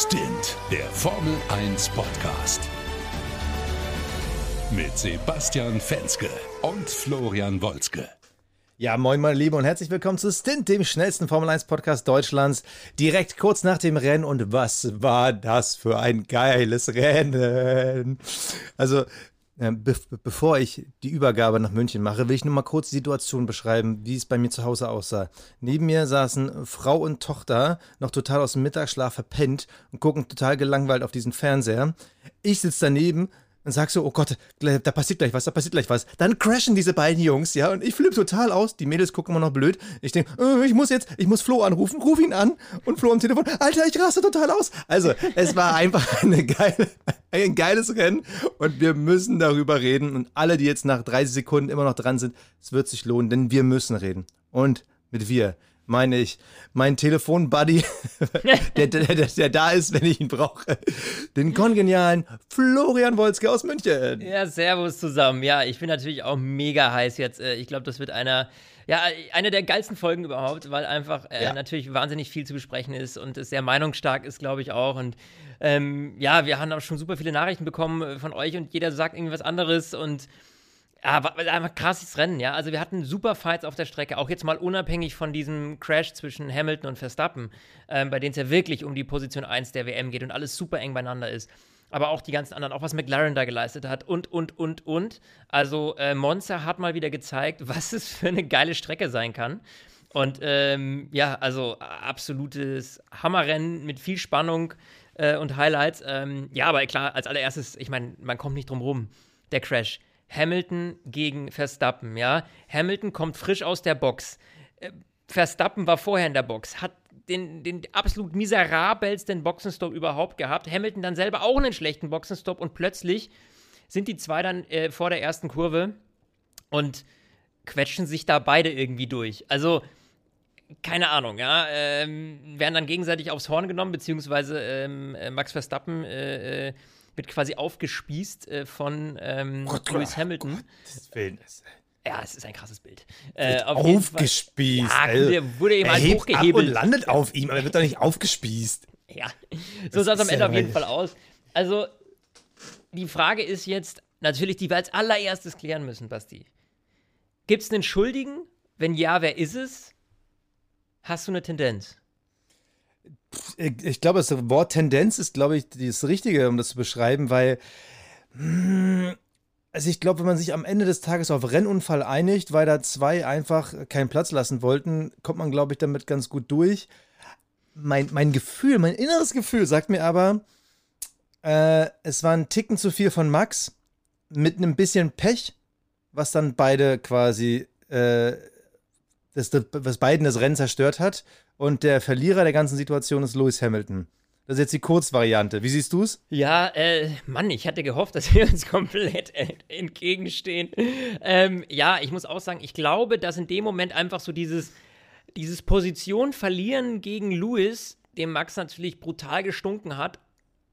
Stint, der Formel 1 Podcast. Mit Sebastian Fenske und Florian Wolzke. Ja, moin meine Liebe und herzlich willkommen zu Stint, dem schnellsten Formel 1 Podcast Deutschlands. Direkt kurz nach dem Rennen und was war das für ein geiles Rennen. Also, be bevor ich die Übergabe nach München mache, will ich nur mal kurz die Situation beschreiben, wie es bei mir zu Hause aussah. Neben mir saßen Frau und Tochter, noch total aus dem Mittagsschlaf verpennt und gucken total gelangweilt auf diesen Fernseher. Ich sitze daneben, und sag so, oh Gott, da passiert gleich was, da passiert gleich was. Dann crashen diese beiden Jungs, ja, und ich flippe total aus. Die Mädels gucken immer noch blöd. Ich denke, äh, ich muss jetzt, ich muss Flo anrufen, ruf ihn an und Flo am Telefon, Alter, ich raste total aus. Also, es war einfach eine geile, ein geiles Rennen und wir müssen darüber reden. Und alle, die jetzt nach 30 Sekunden immer noch dran sind, es wird sich lohnen, denn wir müssen reden. Und mit wir meine ich, mein Telefon-Buddy, der, der, der, der, da ist, wenn ich ihn brauche. Den kongenialen Florian Wolzke aus München. Ja, servus zusammen. Ja, ich bin natürlich auch mega heiß jetzt. Äh, ich glaube, das wird einer, ja, eine der geilsten Folgen überhaupt, weil einfach äh, ja. natürlich wahnsinnig viel zu besprechen ist und es sehr meinungsstark ist, glaube ich auch. Und ähm, ja, wir haben auch schon super viele Nachrichten bekommen äh, von euch und jeder sagt irgendwie was anderes und ja, war einfach krasses Rennen, ja. Also wir hatten super Fights auf der Strecke, auch jetzt mal unabhängig von diesem Crash zwischen Hamilton und Verstappen, ähm, bei denen es ja wirklich um die Position 1 der WM geht und alles super eng beieinander ist. Aber auch die ganzen anderen, auch was McLaren da geleistet hat und, und, und, und. Also äh, Monza hat mal wieder gezeigt, was es für eine geile Strecke sein kann. Und ähm, ja, also absolutes Hammerrennen mit viel Spannung äh, und Highlights. Ähm, ja, aber klar, als allererstes, ich meine, man kommt nicht drum rum. Der Crash Hamilton gegen Verstappen, ja. Hamilton kommt frisch aus der Box. Äh, Verstappen war vorher in der Box, hat den, den absolut miserabelsten Boxenstopp überhaupt gehabt. Hamilton dann selber auch einen schlechten Boxenstopp und plötzlich sind die zwei dann äh, vor der ersten Kurve und quetschen sich da beide irgendwie durch. Also, keine Ahnung, ja, ähm, werden dann gegenseitig aufs Horn genommen, beziehungsweise ähm, äh, Max Verstappen äh, äh wird quasi aufgespießt äh, von ähm, Gott, Lewis Hamilton. Gottes Willen. Ja, es ist ein krasses Bild. Äh, auf aufgespießt. Ja, der wurde eben halt hochgehebelt. und landet auf ihm, aber er wird doch nicht aufgespießt. Ja, so sah es am Ende ja auf jeden Fall aus. Also, die Frage ist jetzt natürlich, die wir als allererstes klären müssen, Basti. Gibt es einen Schuldigen? Wenn ja, wer ist es? Hast du eine Tendenz? Ich glaube, das Wort Tendenz ist, glaube ich, das Richtige, um das zu beschreiben, weil. Hm, also ich glaube, wenn man sich am Ende des Tages auf Rennunfall einigt, weil da zwei einfach keinen Platz lassen wollten, kommt man, glaube ich, damit ganz gut durch. Mein, mein Gefühl, mein inneres Gefühl sagt mir aber, äh, es war ein Ticken zu viel von Max mit einem bisschen Pech, was dann beide quasi, äh, das, was beiden das Rennen zerstört hat. Und der Verlierer der ganzen Situation ist Lewis Hamilton. Das ist jetzt die Kurzvariante. Wie siehst du es? Ja, äh, Mann, ich hatte gehofft, dass wir uns komplett entgegenstehen. Ähm, ja, ich muss auch sagen, ich glaube, dass in dem Moment einfach so dieses, dieses Position verlieren gegen Lewis, dem Max natürlich brutal gestunken hat.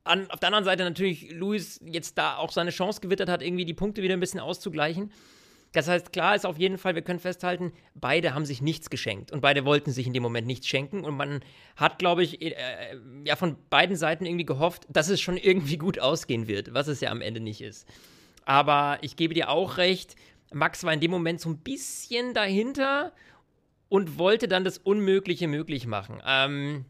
An, auf der anderen Seite natürlich Lewis jetzt da auch seine Chance gewittert hat, irgendwie die Punkte wieder ein bisschen auszugleichen. Das heißt, klar ist auf jeden Fall, wir können festhalten, beide haben sich nichts geschenkt und beide wollten sich in dem Moment nichts schenken und man hat, glaube ich, äh, ja von beiden Seiten irgendwie gehofft, dass es schon irgendwie gut ausgehen wird, was es ja am Ende nicht ist. Aber ich gebe dir auch recht, Max war in dem Moment so ein bisschen dahinter und wollte dann das Unmögliche möglich machen. Ähm,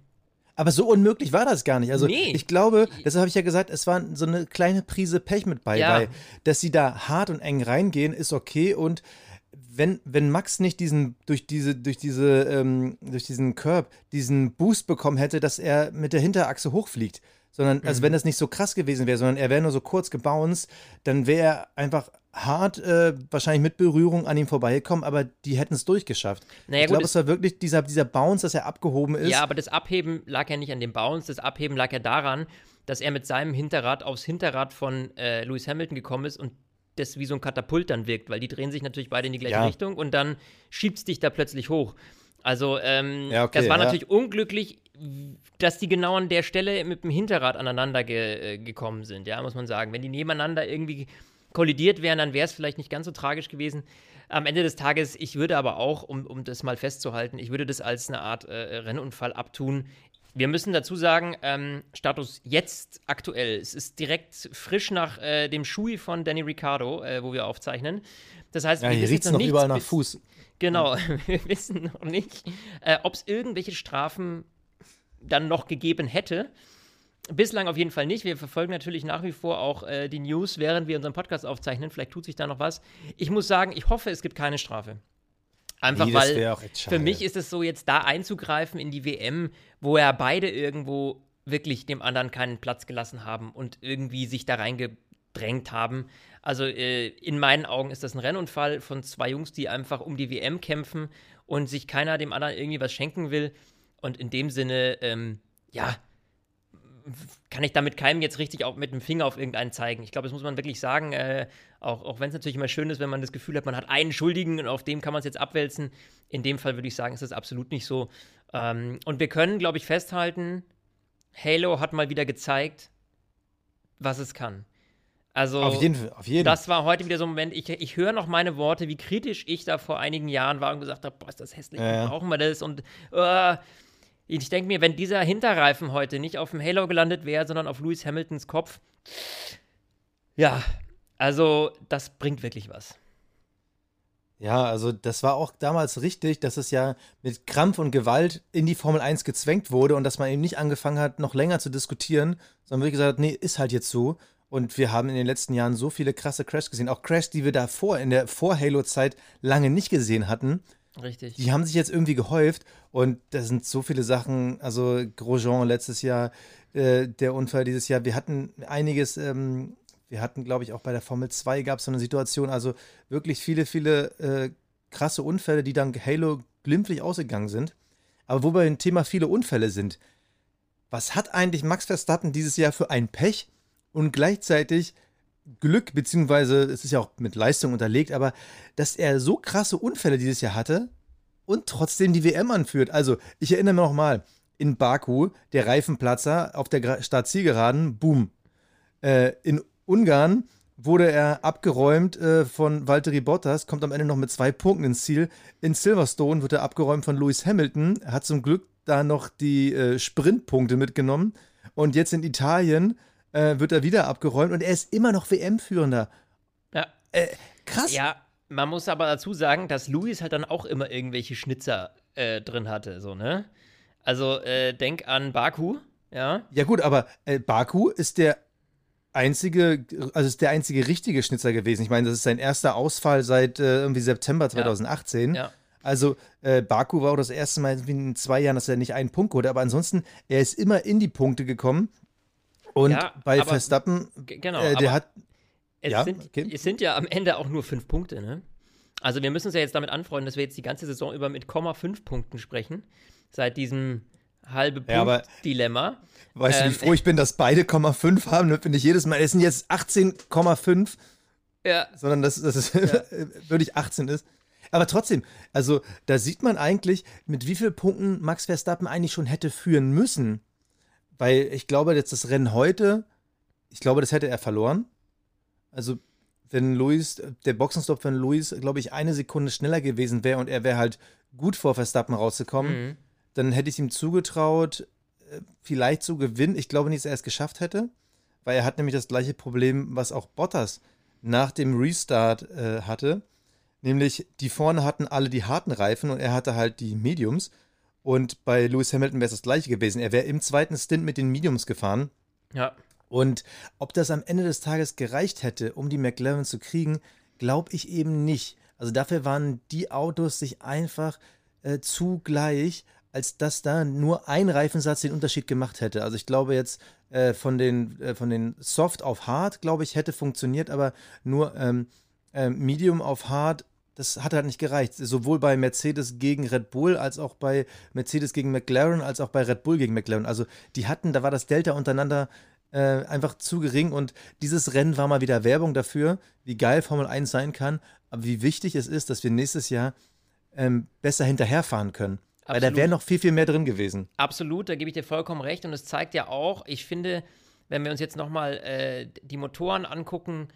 aber so unmöglich war das gar nicht. Also nee. ich glaube, deshalb habe ich ja gesagt, es war so eine kleine Prise Pech mit bei, ja. weil dass sie da hart und eng reingehen, ist okay. Und wenn, wenn Max nicht diesen, durch diese, durch diese, ähm, durch diesen Curb, diesen Boost bekommen hätte, dass er mit der Hinterachse hochfliegt, sondern, also mhm. wenn das nicht so krass gewesen wäre, sondern er wäre nur so kurz gebounced, dann wäre er einfach hart äh, wahrscheinlich mit Berührung an ihm vorbeigekommen, aber die hätten es durchgeschafft. Naja, ich glaube, es war wirklich dieser, dieser Bounce, dass er abgehoben ist. Ja, aber das Abheben lag ja nicht an dem Bounce, das Abheben lag ja daran, dass er mit seinem Hinterrad aufs Hinterrad von äh, Lewis Hamilton gekommen ist und das wie so ein Katapult dann wirkt, weil die drehen sich natürlich beide in die gleiche ja. Richtung und dann schiebt es dich da plötzlich hoch. Also, ähm, ja, okay, das war ja. natürlich unglücklich, dass die genau an der Stelle mit dem Hinterrad aneinander ge äh, gekommen sind, ja, muss man sagen. Wenn die nebeneinander irgendwie kollidiert wären, dann wäre es vielleicht nicht ganz so tragisch gewesen. Am Ende des Tages, ich würde aber auch, um, um das mal festzuhalten, ich würde das als eine Art äh, Rennunfall abtun. Wir müssen dazu sagen, ähm, Status jetzt aktuell. Es ist direkt frisch nach äh, dem Schui von Danny Ricciardo, äh, wo wir aufzeichnen. Das heißt, Ja, wir hier riecht es noch noch überall nach Fuß. Genau, wir wissen noch nicht, äh, ob es irgendwelche Strafen dann noch gegeben hätte. Bislang auf jeden Fall nicht. Wir verfolgen natürlich nach wie vor auch äh, die News, während wir unseren Podcast aufzeichnen. Vielleicht tut sich da noch was. Ich muss sagen, ich hoffe, es gibt keine Strafe. Einfach Nee, weil für mich ist es so, jetzt da einzugreifen in die WM, wo ja beide irgendwo wirklich dem anderen keinen Platz gelassen haben und irgendwie sich da reingedrängt haben. Also äh, in meinen Augen ist das ein Rennunfall von zwei Jungs, die einfach um die WM kämpfen und sich keiner dem anderen irgendwie was schenken will. Und in dem Sinne, ähm, ja, kann ich damit keinem jetzt richtig auch mit dem Finger auf irgendeinen zeigen. Ich glaube, das muss man wirklich sagen, äh, auch, auch wenn es natürlich immer schön ist, wenn man das Gefühl hat, man hat einen Schuldigen und auf dem kann man es jetzt abwälzen. In dem Fall würde ich sagen, ist das absolut nicht so. Ähm, und wir können, glaube ich, festhalten, Halo hat mal wieder gezeigt, was es kann. Also, Auf jeden Fall, auf jeden das war heute wieder so ein Moment, ich, ich höre noch meine Worte, wie kritisch ich da vor einigen Jahren war und gesagt habe, boah, ist das hässlich, Ja, brauchen wir das? Und äh, ich denke mir, wenn dieser Hinterreifen heute nicht auf dem Halo gelandet wäre, sondern auf Lewis Hamiltons Kopf, ja, also das bringt wirklich was. Ja, also das war auch damals richtig, dass es ja mit Krampf und Gewalt in die Formel 1 gezwängt wurde und dass man eben nicht angefangen hat, noch länger zu diskutieren, sondern wirklich gesagt hat, nee, ist halt jetzt so. Und wir haben in den letzten Jahren so viele krasse Crashs gesehen, auch Crashs, die wir davor, in der Vor-Halo-Zeit lange nicht gesehen hatten. Richtig. Die haben sich jetzt irgendwie gehäuft und da sind so viele Sachen, also Grosjean letztes Jahr, äh, der Unfall dieses Jahr, wir hatten einiges, ähm, wir hatten, glaube ich, auch bei der Formel 2 gab es so eine Situation, also wirklich viele, viele äh, krasse Unfälle, die dann Halo glimpflich ausgegangen sind. Aber wo wir ein Thema viele Unfälle sind, was hat eigentlich Max Verstappen dieses Jahr für ein Pech und gleichzeitig Glück, beziehungsweise es ist ja auch mit Leistung unterlegt, aber dass er so krasse Unfälle dieses Jahr hatte und trotzdem die WM anführt. Also, ich erinnere mich nochmal, in Baku, der Reifenplatzer auf der Startzielgeraden, boom. Äh, in Ungarn wurde er abgeräumt äh, von Valtteri Bottas, kommt am Ende noch mit zwei Punkten ins Ziel. In Silverstone wird er abgeräumt von Lewis Hamilton, hat zum Glück da noch die äh, Sprintpunkte mitgenommen. Und jetzt in Italien äh, wird er wieder abgeräumt und er ist immer noch WM-Führender. Ja. Äh, krass. Ja, man muss aber dazu sagen, dass Luis halt dann auch immer irgendwelche Schnitzer äh, drin hatte, so, ne? Also, äh, denk an Baku, ja. Ja gut, aber äh, Baku ist der einzige, also ist der einzige richtige Schnitzer gewesen. Ich meine, das ist sein erster Ausfall seit äh, irgendwie September 2018. Ja. Also äh, Baku war auch das erste Mal in zwei Jahren, dass er nicht einen Punkt holte, aber ansonsten, er ist immer in die Punkte gekommen. Und Ja, bei aber- Verstappen, Genau. äh, der hat, es, ja, sind, okay. es sind ja am Ende auch nur fünf Punkte, ne? Also, wir müssen uns ja jetzt damit anfreunden, dass wir jetzt die ganze Saison über mit Komma fünf Punkten sprechen. Seit diesem halbe Ja, aber- Punkt-Dilemma. weißt du, ähm, wie froh ich bin, dass beide 0,5 haben, ne? finde ich jedes Mal, es sind jetzt 18,5 Ja, sondern dass dass es wirklich 18 ist. Aber trotzdem, also da sieht man eigentlich, mit wie vielen Punkten Max Verstappen eigentlich schon hätte führen müssen. Weil ich glaube, dass das Rennen heute, ich glaube, das hätte er verloren. Also, wenn Luis, der Boxenstopp von Luis, glaube ich, eine Sekunde schneller gewesen wäre und er wäre halt gut vor Verstappen rausgekommen, Mhm. dann hätte ich ihm zugetraut, äh, vielleicht zu gewinnen. Ich glaube nicht, dass er es geschafft hätte, weil er hat nämlich das gleiche Problem, was auch Bottas nach dem Restart äh, hatte. Nämlich, die vorne hatten alle die harten Reifen und er hatte halt die Mediums. Und bei Lewis Hamilton wäre es das gleiche gewesen. Er wäre im zweiten Stint mit den Mediums gefahren. ja. Und ob das am Ende des Tages gereicht hätte, um die McLaren zu kriegen, glaube ich eben nicht. Also dafür waren die Autos sich einfach äh, zu gleich, als dass da nur ein Reifensatz den Unterschied gemacht hätte. Also ich glaube jetzt äh, von, den, äh, von den Soft auf Hard, glaube ich, hätte funktioniert, aber nur ähm, äh, Medium auf Hard, das hat halt nicht gereicht. Sowohl bei Mercedes gegen Red Bull, als auch bei Mercedes gegen McLaren, als auch bei Red Bull gegen McLaren. Also die hatten, da war das Delta untereinander äh, einfach zu gering und dieses Rennen war mal wieder Werbung dafür, wie geil Formel 1 sein kann, aber wie wichtig es ist, dass wir nächstes Jahr ähm, besser hinterherfahren können. Weil da Absolut. wäre noch viel, viel mehr drin gewesen. Absolut, da gebe ich dir vollkommen recht. Und es zeigt ja auch, ich finde, wenn wir uns jetzt nochmal äh, die Motoren angucken,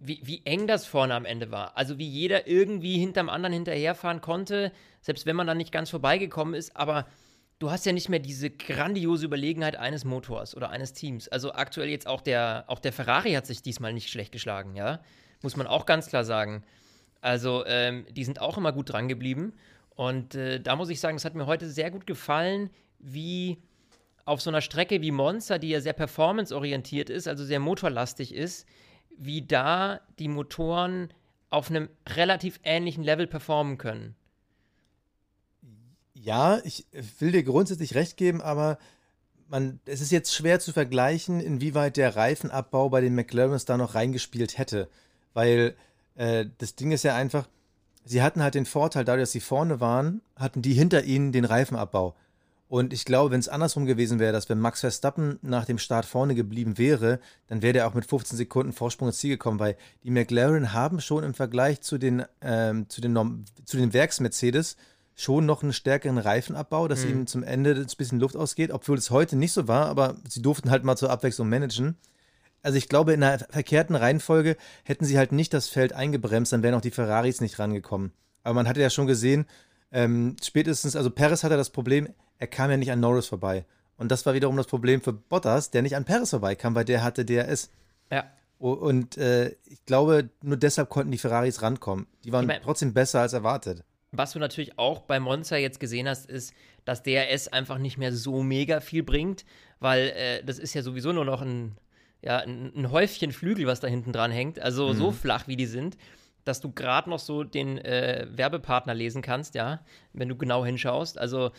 wie, wie eng das vorne am Ende war. Also wie jeder irgendwie hinterm anderen hinterherfahren konnte, selbst wenn man dann nicht ganz vorbeigekommen ist. Aber du hast ja nicht mehr diese grandiose Überlegenheit eines Motors oder eines Teams. Also aktuell jetzt auch der, auch der Ferrari hat sich diesmal nicht schlecht geschlagen, ja. Muss man auch ganz klar sagen. Also, ähm, die sind auch immer gut dran geblieben. Und äh, da muss ich sagen, es hat mir heute sehr gut gefallen, wie auf so einer Strecke wie Monza, die ja sehr performanceorientiert ist, also sehr motorlastig ist, wie da die Motoren auf einem relativ ähnlichen Level performen können. Ja, ich will dir grundsätzlich recht geben, aber man, es ist jetzt schwer zu vergleichen, inwieweit der Reifenabbau bei den McLarens da noch reingespielt hätte. Weil äh, das Ding ist ja einfach, sie hatten halt den Vorteil, dadurch, dass sie vorne waren, hatten die hinter ihnen den Reifenabbau. Und ich glaube, wenn es andersrum gewesen wäre, dass wenn Max Verstappen nach dem Start vorne geblieben wäre, dann wäre der auch mit 15 Sekunden Vorsprung ins Ziel gekommen, weil die McLaren haben schon im Vergleich zu den, ähm, zu den, zu den Werks-Mercedes schon noch einen stärkeren Reifenabbau, dass mhm. ihnen zum Ende ein bisschen Luft ausgeht, obwohl es heute nicht so war, aber sie durften halt mal zur Abwechslung managen. Also ich glaube, in einer verkehrten Reihenfolge hätten sie halt nicht das Feld eingebremst, dann wären auch die Ferraris nicht rangekommen. Aber man hatte ja schon gesehen, ähm, spätestens, also Perez hatte das Problem, er kam ja nicht an Norris vorbei. Und das war wiederum das Problem für Bottas, der nicht an Perez vorbeikam, weil der hatte DRS. Ja. Und äh, ich glaube, nur deshalb konnten die Ferraris rankommen. Die waren ich mein, trotzdem besser als erwartet. Was du natürlich auch bei Monza jetzt gesehen hast, ist, dass DRS einfach nicht mehr so mega viel bringt, weil äh, das ist ja sowieso nur noch ein, ja, ein, ein, Häufchen Flügel, was da hinten dran hängt. Also mhm. so flach, wie die sind dass du gerade noch so den äh, Werbepartner lesen kannst, ja, wenn du genau hinschaust. Also,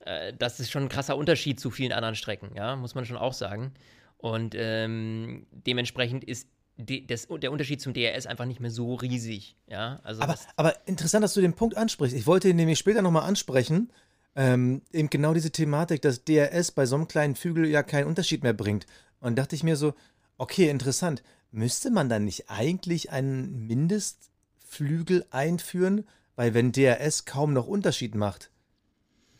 äh, das ist schon ein krasser Unterschied zu vielen anderen Strecken, ja, muss man schon auch sagen. Und ähm, dementsprechend ist die, das, der Unterschied zum DRS einfach nicht mehr so riesig, ja. Also aber, aber interessant, dass du den Punkt ansprichst. Ich wollte ihn nämlich später nochmal ansprechen. Ähm, eben genau diese Thematik, dass DRS bei so einem kleinen Flügel ja keinen Unterschied mehr bringt. Und dachte ich mir so, okay, interessant müsste man dann nicht eigentlich einen Mindestflügel einführen? Weil wenn DRS kaum noch Unterschied macht,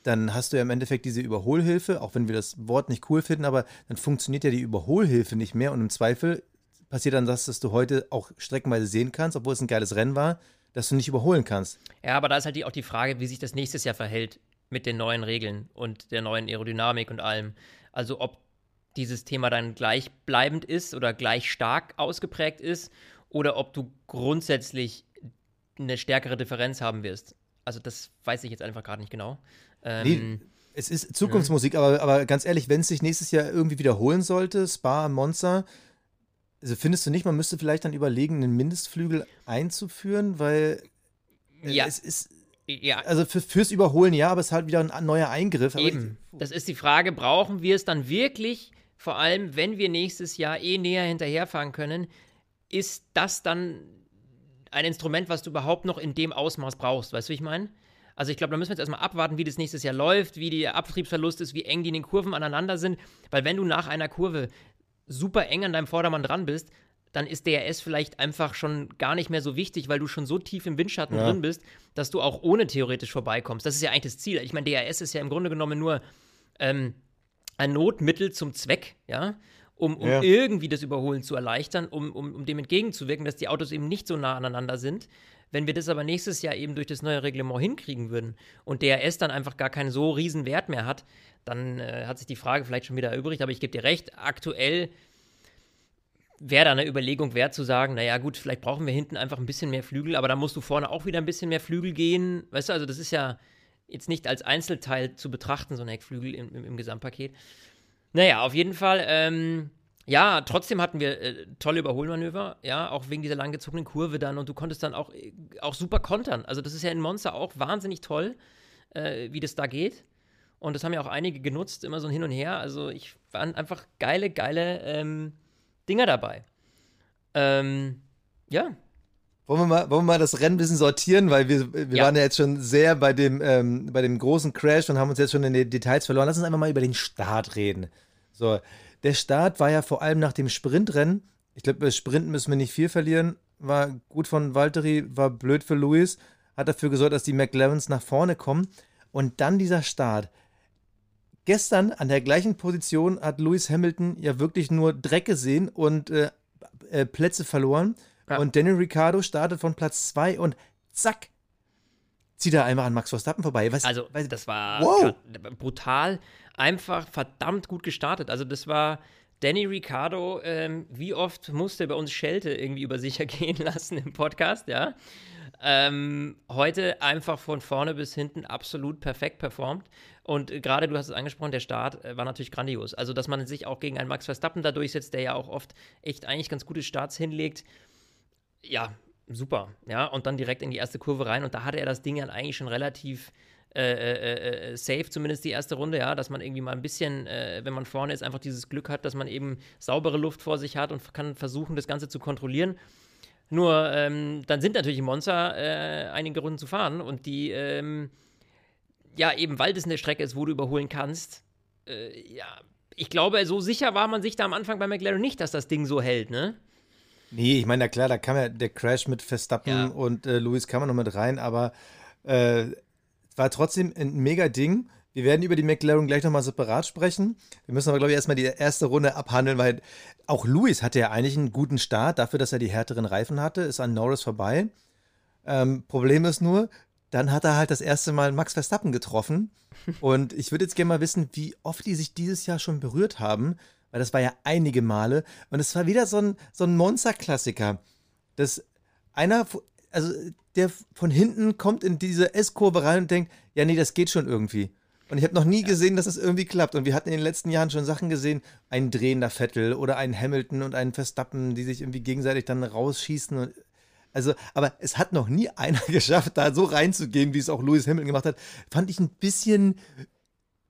dann hast du ja im Endeffekt diese Überholhilfe, auch wenn wir das Wort nicht cool finden, aber dann funktioniert ja die Überholhilfe nicht mehr und im Zweifel passiert dann das, dass du heute auch streckenweise sehen kannst, obwohl es ein geiles Rennen war, dass du nicht überholen kannst. Ja, aber da ist halt auch die Frage, wie sich das nächstes Jahr verhält mit den neuen Regeln und der neuen Aerodynamik und allem. Also ob dieses Thema dann gleichbleibend ist oder gleich stark ausgeprägt ist oder ob du grundsätzlich eine stärkere Differenz haben wirst. Also das weiß ich jetzt einfach gerade nicht genau. Ähm, nee, es ist Zukunftsmusik, ja. aber, aber ganz ehrlich, wenn es sich nächstes Jahr irgendwie wiederholen sollte, Spa, Monster, also findest du nicht, man müsste vielleicht dann überlegen, einen Mindestflügel einzuführen, weil ja. es ist ja. Also für, fürs Überholen ja, aber es ist halt wieder ein neuer Eingriff. Eben. das ist die Frage, brauchen wir es dann wirklich vor allem, wenn wir nächstes Jahr eh näher hinterherfahren können, ist das dann ein Instrument, was du überhaupt noch in dem Ausmaß brauchst. Weißt du, wie ich meine? Also ich glaube, da müssen wir jetzt erstmal abwarten, wie das nächstes Jahr läuft, wie der Abtriebsverlust ist, wie eng die in den Kurven aneinander sind. Weil wenn du nach einer Kurve super eng an deinem Vordermann dran bist, dann ist DRS vielleicht einfach schon gar nicht mehr so wichtig, weil du schon so tief im Windschatten ja. drin bist, dass du auch ohne theoretisch vorbeikommst. Das ist ja eigentlich das Ziel. Ich meine, DRS ist ja im Grunde genommen nur ähm, ein Notmittel zum Zweck, ja, um, um ja. irgendwie das Überholen zu erleichtern, um, um, um dem entgegenzuwirken, dass die Autos eben nicht so nah aneinander sind. Wenn wir das aber nächstes Jahr eben durch das neue Reglement hinkriegen würden und DRS dann einfach gar keinen so riesen Wert mehr hat, dann äh, hat sich die Frage vielleicht schon wieder erübrigt. Aber ich gebe dir recht, aktuell wäre da eine Überlegung wert zu sagen, naja gut, vielleicht brauchen wir hinten einfach ein bisschen mehr Flügel, aber dann musst du vorne auch wieder ein bisschen mehr Flügel gehen. Weißt du, also das ist ja, jetzt nicht als Einzelteil zu betrachten, so ein Heckflügel im, im, im Gesamtpaket. Naja, auf jeden Fall, ähm, ja, trotzdem hatten wir äh, tolle Überholmanöver, ja, auch wegen dieser langgezogenen Kurve dann und du konntest dann auch, äh, auch super kontern. Also, das ist ja in Monster auch wahnsinnig toll, äh, wie das da geht. Und das haben ja auch einige genutzt, immer so ein Hin und Her. Also, ich waren einfach geile, geile ähm, Dinger dabei. Ähm, ja, wollen wir, mal, wollen wir mal das Rennen ein bisschen sortieren, weil wir, wir ja. waren ja jetzt schon sehr bei dem, ähm, bei dem großen Crash und haben uns jetzt schon in die Details verloren. Lass uns einfach mal über den Start reden. So, der Start war ja vor allem nach dem Sprintrennen. Ich glaube, bei Sprint müssen wir nicht viel verlieren. War gut von Valtteri, war blöd für Lewis. Hat dafür gesorgt, dass die McLarens nach vorne kommen. Und dann dieser Start. Gestern an der gleichen Position hat Lewis Hamilton ja wirklich nur Dreck gesehen und äh, äh, Plätze verloren. Ja. Und Daniel Ricciardo startet von Platz 2 und zack, zieht er einmal an Max Verstappen vorbei. Was, also, was, das war wow. brutal, einfach verdammt gut gestartet. Also, das war Danny Ricciardo, ähm, wie oft musste er bei uns Schelte irgendwie über sich ergehen lassen im Podcast, ja? Ähm, heute einfach von vorne bis hinten absolut perfekt performt. Und gerade, du hast es angesprochen, der Start äh, war natürlich grandios. Also, dass man sich auch gegen einen Max Verstappen da durchsetzt, der ja auch oft echt eigentlich ganz gute Starts hinlegt. Ja, super. Ja, und dann direkt in die erste Kurve rein. Und da hatte er das Ding ja eigentlich schon relativ äh, äh, äh, safe, zumindest die erste Runde, ja, dass man irgendwie mal ein bisschen, äh, wenn man vorne ist, einfach dieses Glück hat, dass man eben saubere Luft vor sich hat und kann versuchen, das Ganze zu kontrollieren. Nur ähm, dann sind natürlich Monster äh, einige Runden zu fahren und die, ähm, ja, eben weil das eine Strecke ist, wo du überholen kannst, äh, ja, ich glaube, so sicher war man sich da am Anfang bei McLaren nicht, dass das Ding so hält, ne? Nee, ich meine, na klar, da kam ja der Crash mit Verstappen ja. und äh, Lewis kam noch mit rein, aber äh, war trotzdem ein mega Ding. Wir werden über die McLaren gleich nochmal separat sprechen. Wir müssen aber, glaube ich, erstmal die erste Runde abhandeln, weil auch Lewis hatte ja eigentlich einen guten Start. Dafür, dass er die härteren Reifen hatte, ist an Norris vorbei. Ähm, Problem ist nur, dann hat er halt das erste Mal Max Verstappen getroffen. Und ich würde jetzt gerne mal wissen, wie oft die sich dieses Jahr schon berührt haben, weil das war ja einige Male. Und es war wieder so ein, so ein Monster-Klassiker. Dass einer, also der von hinten kommt in diese S-Kurve rein und denkt, ja, nee, das geht schon irgendwie. Und ich habe noch nie ja. gesehen, dass es das irgendwie klappt. Und wir hatten in den letzten Jahren schon Sachen gesehen, ein drehender Vettel oder ein Hamilton und ein Verstappen, die sich irgendwie gegenseitig dann rausschießen. Und, also, aber es hat noch nie einer geschafft, da so reinzugehen, wie es auch Lewis Hamilton gemacht hat. Fand ich ein bisschen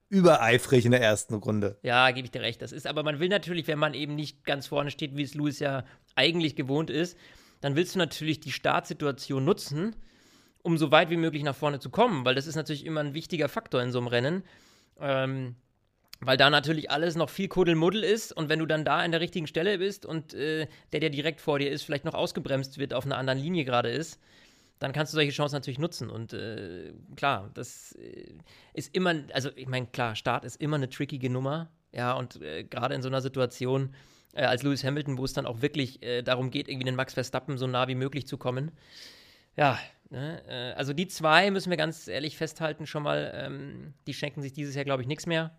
übereifrig in der ersten Runde. Ja, gebe ich dir recht. Das ist, aber man will natürlich, wenn man eben nicht ganz vorne steht, wie es Lewis ja eigentlich gewohnt ist, dann willst du natürlich die Startsituation nutzen um so weit wie möglich nach vorne zu kommen, weil das ist natürlich immer ein wichtiger Faktor in so einem Rennen. Ähm, weil da natürlich alles noch viel Kuddelmuddel ist und wenn du dann da an der richtigen Stelle bist und äh, der, der direkt vor dir ist, vielleicht noch ausgebremst wird, auf einer anderen Linie gerade ist, dann kannst du solche Chancen natürlich nutzen. Und äh, klar, das äh, ist immer, also ich meine, klar, Start ist immer eine trickige Nummer, ja, und äh, gerade in so einer Situation äh, als Lewis Hamilton, wo es dann auch wirklich äh, darum geht, irgendwie den Max Verstappen so nah wie möglich zu kommen. Ja, Ne? Also die zwei müssen wir ganz ehrlich festhalten schon mal, ähm, die schenken sich dieses Jahr, glaube ich, nichts mehr.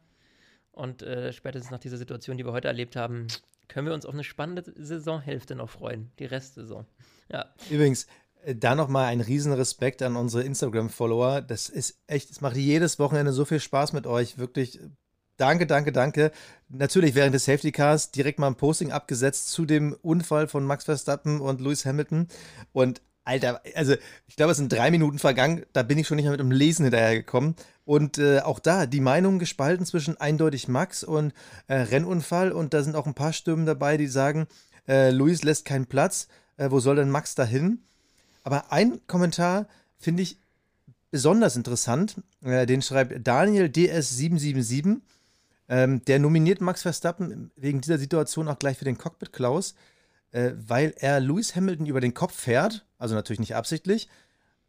Und äh, spätestens nach dieser Situation, die wir heute erlebt haben, können wir uns auf eine spannende Saisonhälfte noch freuen, die Restsaison. Ja. Übrigens, äh, da nochmal ein riesen Respekt an unsere Instagram-Follower. Das ist echt, es macht jedes Wochenende so viel Spaß mit euch. Wirklich, danke, danke, danke. Natürlich während des Safety Cars direkt mal ein Posting abgesetzt zu dem Unfall von Max Verstappen und Lewis Hamilton. Und Alter, also ich glaube, es sind drei Minuten vergangen, da bin ich schon nicht mehr mit dem Lesen hinterhergekommen. Und äh, auch da, die Meinungen gespalten zwischen eindeutig Max und äh, Rennunfall. Und da sind auch ein paar Stimmen dabei, die sagen, äh, Luis lässt keinen Platz. Äh, wo soll denn Max dahin? Aber ein Kommentar finde ich besonders interessant. Äh, den schreibt Daniel DS777. Ähm, der nominiert Max Verstappen wegen dieser Situation auch gleich für den Cockpit Klaus äh, weil er Lewis Hamilton über den Kopf fährt, also natürlich nicht absichtlich,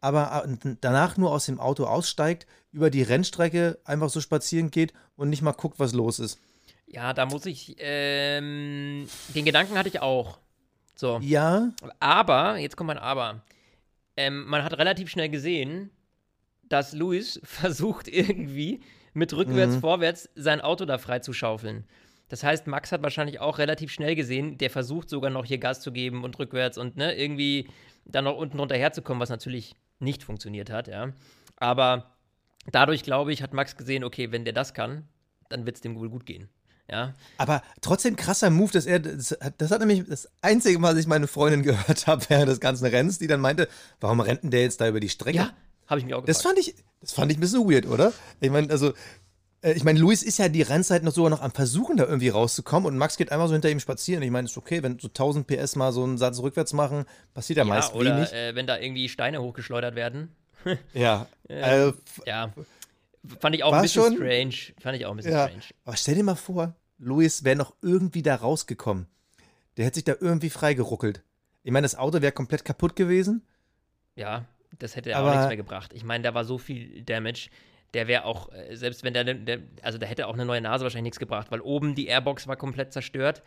aber äh, danach nur aus dem Auto aussteigt, über die Rennstrecke einfach so spazieren geht und nicht mal guckt, was los ist. Ja, da muss ich, ähm, den Gedanken hatte ich auch. So. Ja. Aber, jetzt kommt mein Aber. Ähm, man hat relativ schnell gesehen, dass Lewis versucht irgendwie mit rückwärts, mhm. vorwärts sein Auto da freizuschaufeln. Das heißt, Max hat wahrscheinlich auch relativ schnell gesehen, der versucht sogar noch hier Gas zu geben und rückwärts und ne, irgendwie dann noch unten runter herzukommen, was natürlich nicht funktioniert hat, ja. Aber dadurch, glaube ich, hat Max gesehen, okay, wenn der das kann, dann wird es dem wohl gut gehen. Ja. Aber trotzdem krasser Move, dass er, das, das hat nämlich das einzige Mal, dass ich meine Freundin gehört habe während des ganzen Rennens, die dann meinte, warum rennt denn der jetzt da über die Strecke? Ja, habe ich mir auch gefragt. Das fand ich, das fand ich ein bisschen weird, oder? Ich meine, also äh, ich meine, Luis ist ja die Rennzeit noch sogar noch am Versuchen, da irgendwie rauszukommen und Max geht einfach so hinter ihm spazieren. Ich meine, ist okay, wenn so 1000 PS mal so einen Satz rückwärts machen, passiert ja, ja meist oder, wenig. Äh, wenn da irgendwie Steine hochgeschleudert werden. ja. äh, ja. Fand ich auch ein bisschen schon? strange. Fand ich auch ein bisschen ja. strange. Aber stell dir mal vor, Luis wäre noch irgendwie da rausgekommen. Der hätte sich da irgendwie freigeruckelt. Ich meine, das Auto wäre komplett kaputt gewesen. Ja, das hätte aber auch nichts mehr gebracht. Ich meine, da war so viel Damage der wäre auch, äh, selbst wenn der, der, also da hätte auch eine neue Nase wahrscheinlich nichts gebracht, weil oben die Airbox war komplett zerstört.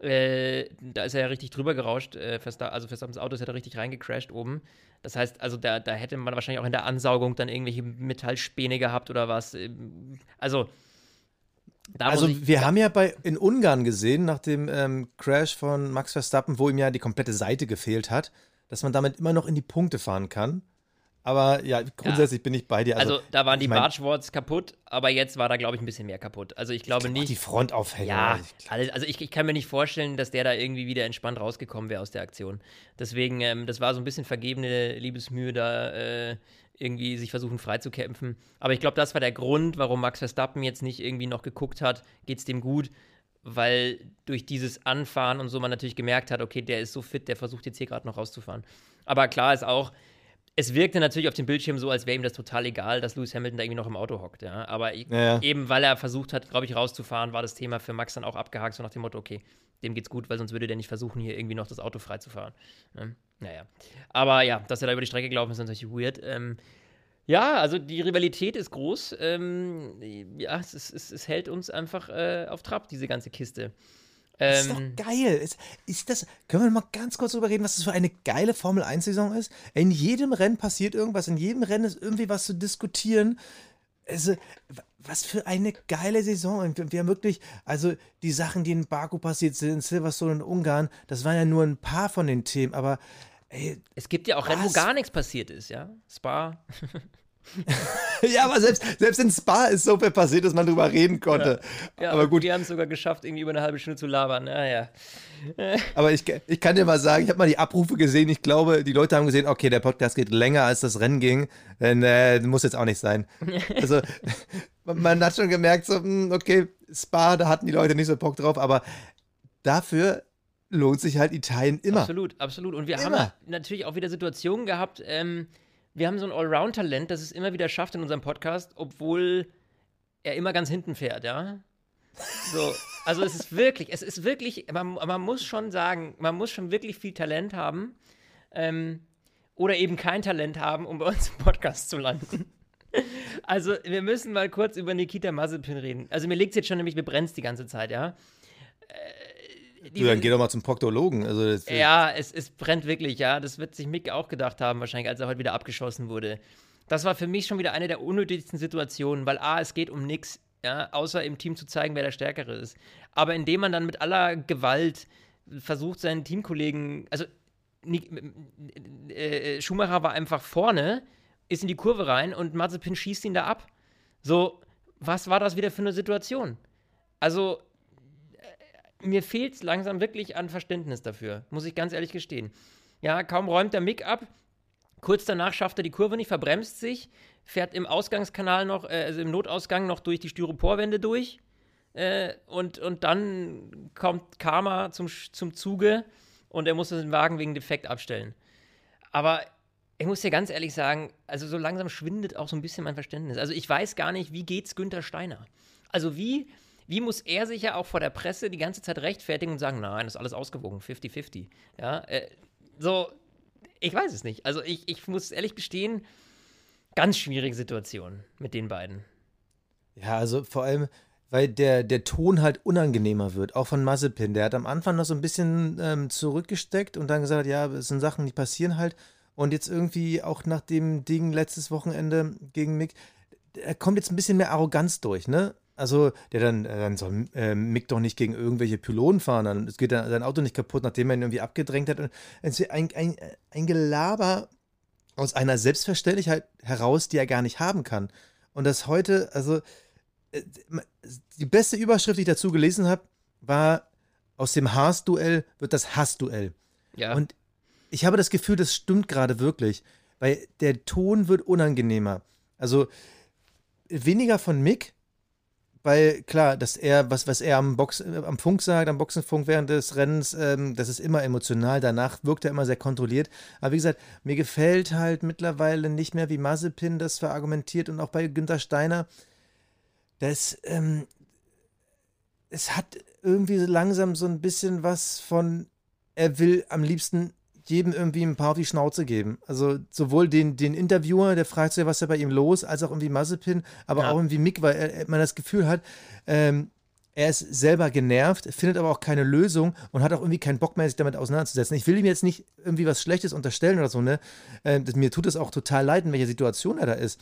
Äh, da ist er ja richtig drüber gerauscht. Äh, Versta also Verstappens Auto ist ja da richtig reingecrashed oben. Das heißt, also da, da hätte man wahrscheinlich auch in der Ansaugung dann irgendwelche Metallspäne gehabt oder was. Ähm, also. also wir haben ja bei in Ungarn gesehen, nach dem ähm, Crash von Max Verstappen, wo ihm ja die komplette Seite gefehlt hat, dass man damit immer noch in die Punkte fahren kann. Aber ja, grundsätzlich ja. bin ich bei dir. Also, also da waren die Bargewarts kaputt, aber jetzt war da, glaube ich, ein bisschen mehr kaputt. Also ich glaube ich nicht. Die Frontaufhängung. Ja, alles, also ich, ich, kann mir nicht vorstellen, dass der da irgendwie wieder entspannt rausgekommen wäre aus der Aktion. Deswegen, ähm, das war so ein bisschen vergebene Liebesmühe, da äh, irgendwie sich versuchen freizukämpfen. Aber ich glaube, das war der Grund, warum Max Verstappen jetzt nicht irgendwie noch geguckt hat, geht es dem gut weil durch dieses Anfahren und so man natürlich gemerkt hat, okay, der ist so fit, der versucht jetzt hier gerade noch rauszufahren. Aber klar ist auch, es wirkte natürlich auf dem Bildschirm so, als wäre ihm das total egal, dass Lewis Hamilton da irgendwie noch im Auto hockt. Ja? Aber ja. eben weil er versucht hat, glaube ich, rauszufahren, war das Thema für Max dann auch abgehakt, so nach dem Motto, okay, dem geht's gut, weil sonst würde der nicht versuchen, hier irgendwie noch das Auto freizufahren. Ja? Naja. Aber ja, dass er da über die Strecke gelaufen ist, ist natürlich weird. Ähm, ja, also die Rivalität ist groß. Ähm, ja, es, es, es, hält uns einfach äh, auf Trab, diese ganze Kiste. Das ist doch ähm, geil. Ist, ist, das, können wir mal ganz kurz drüber reden, was das für eine geile Formel 1-Saison ist? In jedem Rennen passiert irgendwas, in jedem Rennen ist irgendwie was zu diskutieren. Also, was für eine geile Saison. Und wir haben wirklich, also die Sachen, die in Baku passiert sind, in Silverstone und Ungarn, das waren ja nur ein paar von den Themen, aber ey, Es gibt ja auch was? Rennen, wo gar nichts passiert ist, ja? Spa. ja, aber selbst, selbst in Spa ist so viel passiert, dass man drüber reden konnte. Ja, ja aber gut. Die haben es sogar geschafft, irgendwie über eine halbe Stunde zu labern. Naja. aber ich, ich kann dir mal sagen, ich habe mal die Abrufe gesehen. Ich glaube, die Leute haben gesehen, okay, der Podcast geht länger, als das Rennen ging. Denn, äh, muss jetzt auch nicht sein. Also, man hat schon gemerkt, so, hm, okay, Spa, da hatten die Leute nicht so Bock drauf, aber dafür lohnt sich halt Italien immer. Absolut, absolut. Und wir immer. haben natürlich auch wieder Situationen gehabt, ähm, wir haben so ein Allround-Talent, das es immer wieder schafft in unserem Podcast, obwohl er immer ganz hinten fährt, ja. So, also es ist wirklich, es ist wirklich, man, man muss schon sagen, man muss schon wirklich viel Talent haben ähm, oder eben kein Talent haben, um bei uns im Podcast zu landen. Also, wir müssen mal kurz über Nikita Mazepin reden. Also, mir liegt es jetzt schon nämlich, wir brennt die ganze Zeit, ja. Äh, du, dann geh doch mal zum Proktologen. Also ja, es, es brennt wirklich, ja. Das wird sich Mick auch gedacht haben, wahrscheinlich, als er heute wieder abgeschossen wurde. Das war für mich schon wieder eine der unnötigsten Situationen, weil A, es geht um nichts, ja, außer im Team zu zeigen, wer der Stärkere ist. Aber indem man dann mit aller Gewalt versucht, seinen Teamkollegen, also äh, Schumacher war einfach vorne, ist in die Kurve rein und Mazepin schießt ihn da ab. So, was war das wieder für eine Situation? Also, mir fehlt es langsam wirklich an Verständnis dafür, muss ich ganz ehrlich gestehen. Ja, kaum räumt der Mick ab, kurz danach schafft er die Kurve nicht, verbremst sich, fährt im Ausgangskanal noch, äh, also im Notausgang noch durch die Styroporwände durch. Äh, und, und dann kommt Karma zum, zum Zuge und er muss den Wagen wegen Defekt abstellen. Aber ich muss dir ganz ehrlich sagen, also so langsam schwindet auch so ein bisschen mein Verständnis. Also ich weiß gar nicht, wie geht's Günther Steiner? Also wie wie muss er sich ja auch vor der Presse die ganze Zeit rechtfertigen und sagen, nein, das ist alles ausgewogen, 50-50. Ja, äh, so, ich weiß es nicht. Also ich, ich muss ehrlich gestehen, ganz schwierige Situation mit den beiden. Ja, also vor allem, weil der, der Ton halt unangenehmer wird, auch von Mazepin. Der hat am Anfang noch so ein bisschen ähm, zurückgesteckt und dann gesagt, ja, es sind Sachen, die passieren halt. Und jetzt irgendwie auch nach dem Ding letztes Wochenende gegen Mick, er kommt jetzt ein bisschen mehr Arroganz durch, ne? Also, der dann, dann soll äh, Mick doch nicht gegen irgendwelche Pylonen fahren, dann geht dann sein Auto nicht kaputt, nachdem er ihn irgendwie abgedrängt hat. Und es ist ein, ein, ein Gelaber aus einer Selbstverständlichkeit heraus, die er gar nicht haben kann. Und das heute, also, äh, die beste Überschrift, die ich dazu gelesen habe, war: Aus dem Haas-Duell wird das Hass-Duell. Ja. Und ich habe das Gefühl, das stimmt gerade wirklich, weil der Ton wird unangenehmer. Also, weniger von Mick, weil klar, dass er, was, was er am, Box, am Funk sagt, am Boxenfunk während des Rennens, ähm, das ist immer emotional. Danach wirkt er immer sehr kontrolliert. Aber wie gesagt, mir gefällt halt mittlerweile nicht mehr, wie Mazepin das verargumentiert und auch bei Günther Steiner. Das, ähm, es hat irgendwie langsam so ein bisschen was von, er will am liebsten jedem irgendwie ein paar auf die Schnauze geben. Also sowohl den, den Interviewer, der fragt sich, was ist bei ihm los, als auch irgendwie Mazepin, aber ja. auch irgendwie Mick, weil er, man das Gefühl hat, ähm, er ist selber genervt, findet aber auch keine Lösung und hat auch irgendwie keinen Bock mehr, sich damit auseinanderzusetzen. Ich will ihm jetzt nicht irgendwie was Schlechtes unterstellen oder so, ne? Äh, mir tut es auch total leid, in welcher Situation er da ist.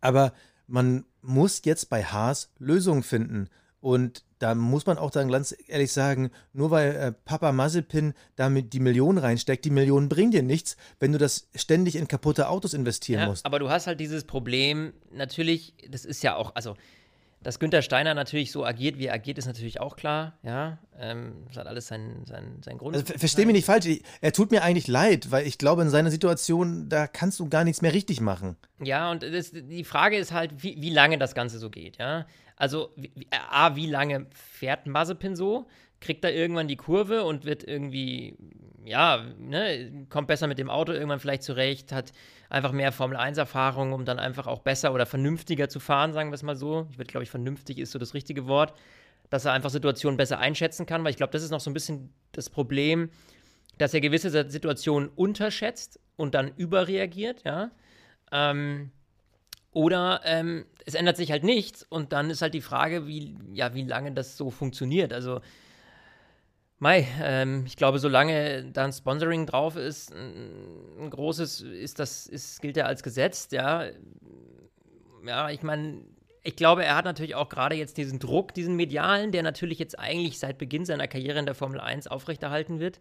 Aber man muss jetzt bei Haas Lösungen finden. Und da muss man auch dann ganz ehrlich sagen, nur weil äh, Papa Mazepin damit die Millionen reinsteckt, die Millionen bringen dir nichts, wenn du das ständig in kaputte Autos investieren ja, musst. Aber du hast halt dieses Problem, natürlich, das ist ja auch, also dass Günther Steiner natürlich so agiert, wie er agiert, ist natürlich auch klar. Ja, ähm, das hat alles seinen, seinen, seinen Grund. Also, Versteh mich nicht falsch. Er tut mir eigentlich leid, weil ich glaube, in seiner Situation, da kannst du gar nichts mehr richtig machen. Ja, und das, die Frage ist halt, wie, wie lange das Ganze so geht. Ja, also, wie, A, wie lange fährt Mazepin so? Kriegt er irgendwann die Kurve und wird irgendwie, ja, ne, kommt besser mit dem Auto irgendwann vielleicht zurecht, hat einfach mehr Formel-1-Erfahrung, um dann einfach auch besser oder vernünftiger zu fahren, sagen wir es mal so. Ich würde, glaube ich, vernünftig ist so das richtige Wort, dass er einfach Situationen besser einschätzen kann, weil ich glaube, das ist noch so ein bisschen das Problem, dass er gewisse Situationen unterschätzt und dann überreagiert, ja. Ähm, oder ähm, es ändert sich halt nichts und dann ist halt die Frage, wie, ja, wie lange das so funktioniert. Also, Mai, ähm, ich glaube, solange da ein Sponsoring drauf ist, ein, großes, ist das, ist, gilt ja als Gesetz, ja. Ja, ich meine, ich glaube, er hat natürlich auch gerade jetzt diesen Druck, diesen medialen, der natürlich jetzt eigentlich seit Beginn seiner Karriere in der Formel 1 aufrechterhalten wird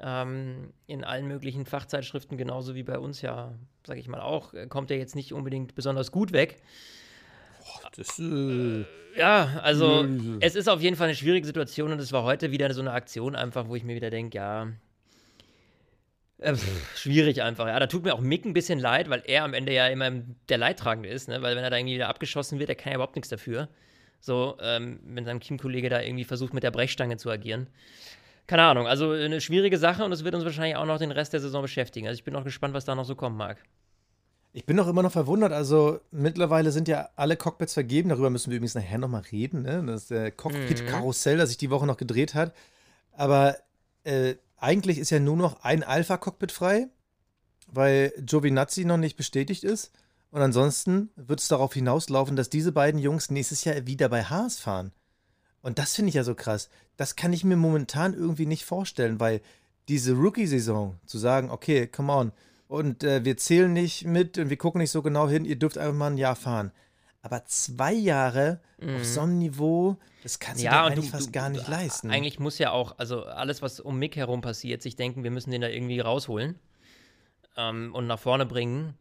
ähm, in allen möglichen Fachzeitschriften, genauso wie bei uns ja, sage ich mal auch, kommt er jetzt nicht unbedingt besonders gut weg. Boah, das, äh, ja, also äh, es ist auf jeden Fall eine schwierige Situation und es war heute wieder so eine Aktion einfach, wo ich mir wieder denke, ja, äh, schwierig einfach. Ja, da tut mir auch Mick ein bisschen leid, weil er am Ende ja immer der Leidtragende ist, ne? weil wenn er da irgendwie wieder abgeschossen wird, der kann ja überhaupt nichts dafür. So, ähm, wenn sein Teamkollege da irgendwie versucht, mit der Brechstange zu agieren keine Ahnung, also eine schwierige Sache und es wird uns wahrscheinlich auch noch den Rest der Saison beschäftigen. Also ich bin auch gespannt, was da noch so kommen mag. Ich bin noch immer noch verwundert. Also mittlerweile sind ja alle Cockpits vergeben. Darüber müssen wir übrigens nachher nochmal reden. Ne? Das äh, Cockpit-Karussell, das sich die Woche noch gedreht hat. Aber äh, eigentlich ist ja nur noch ein Alpha-Cockpit frei, weil Giovinazzi noch nicht bestätigt ist. Und ansonsten wird es darauf hinauslaufen, dass diese beiden Jungs nächstes Jahr wieder bei Haas fahren. Und das finde ich ja so krass. Das kann ich mir momentan irgendwie nicht vorstellen, weil diese Rookie-Saison zu sagen, okay, come on, und äh, wir zählen nicht mit und wir gucken nicht so genau hin, ihr dürft einfach mal ein Jahr fahren. Aber zwei Jahre mhm. auf so einem Niveau, das kannst ja, du eigentlich du, fast du, gar nicht leisten. Eigentlich muss ja auch, also alles, was um Mick herum passiert, sich denken, wir müssen den da irgendwie rausholen ähm, und nach vorne bringen.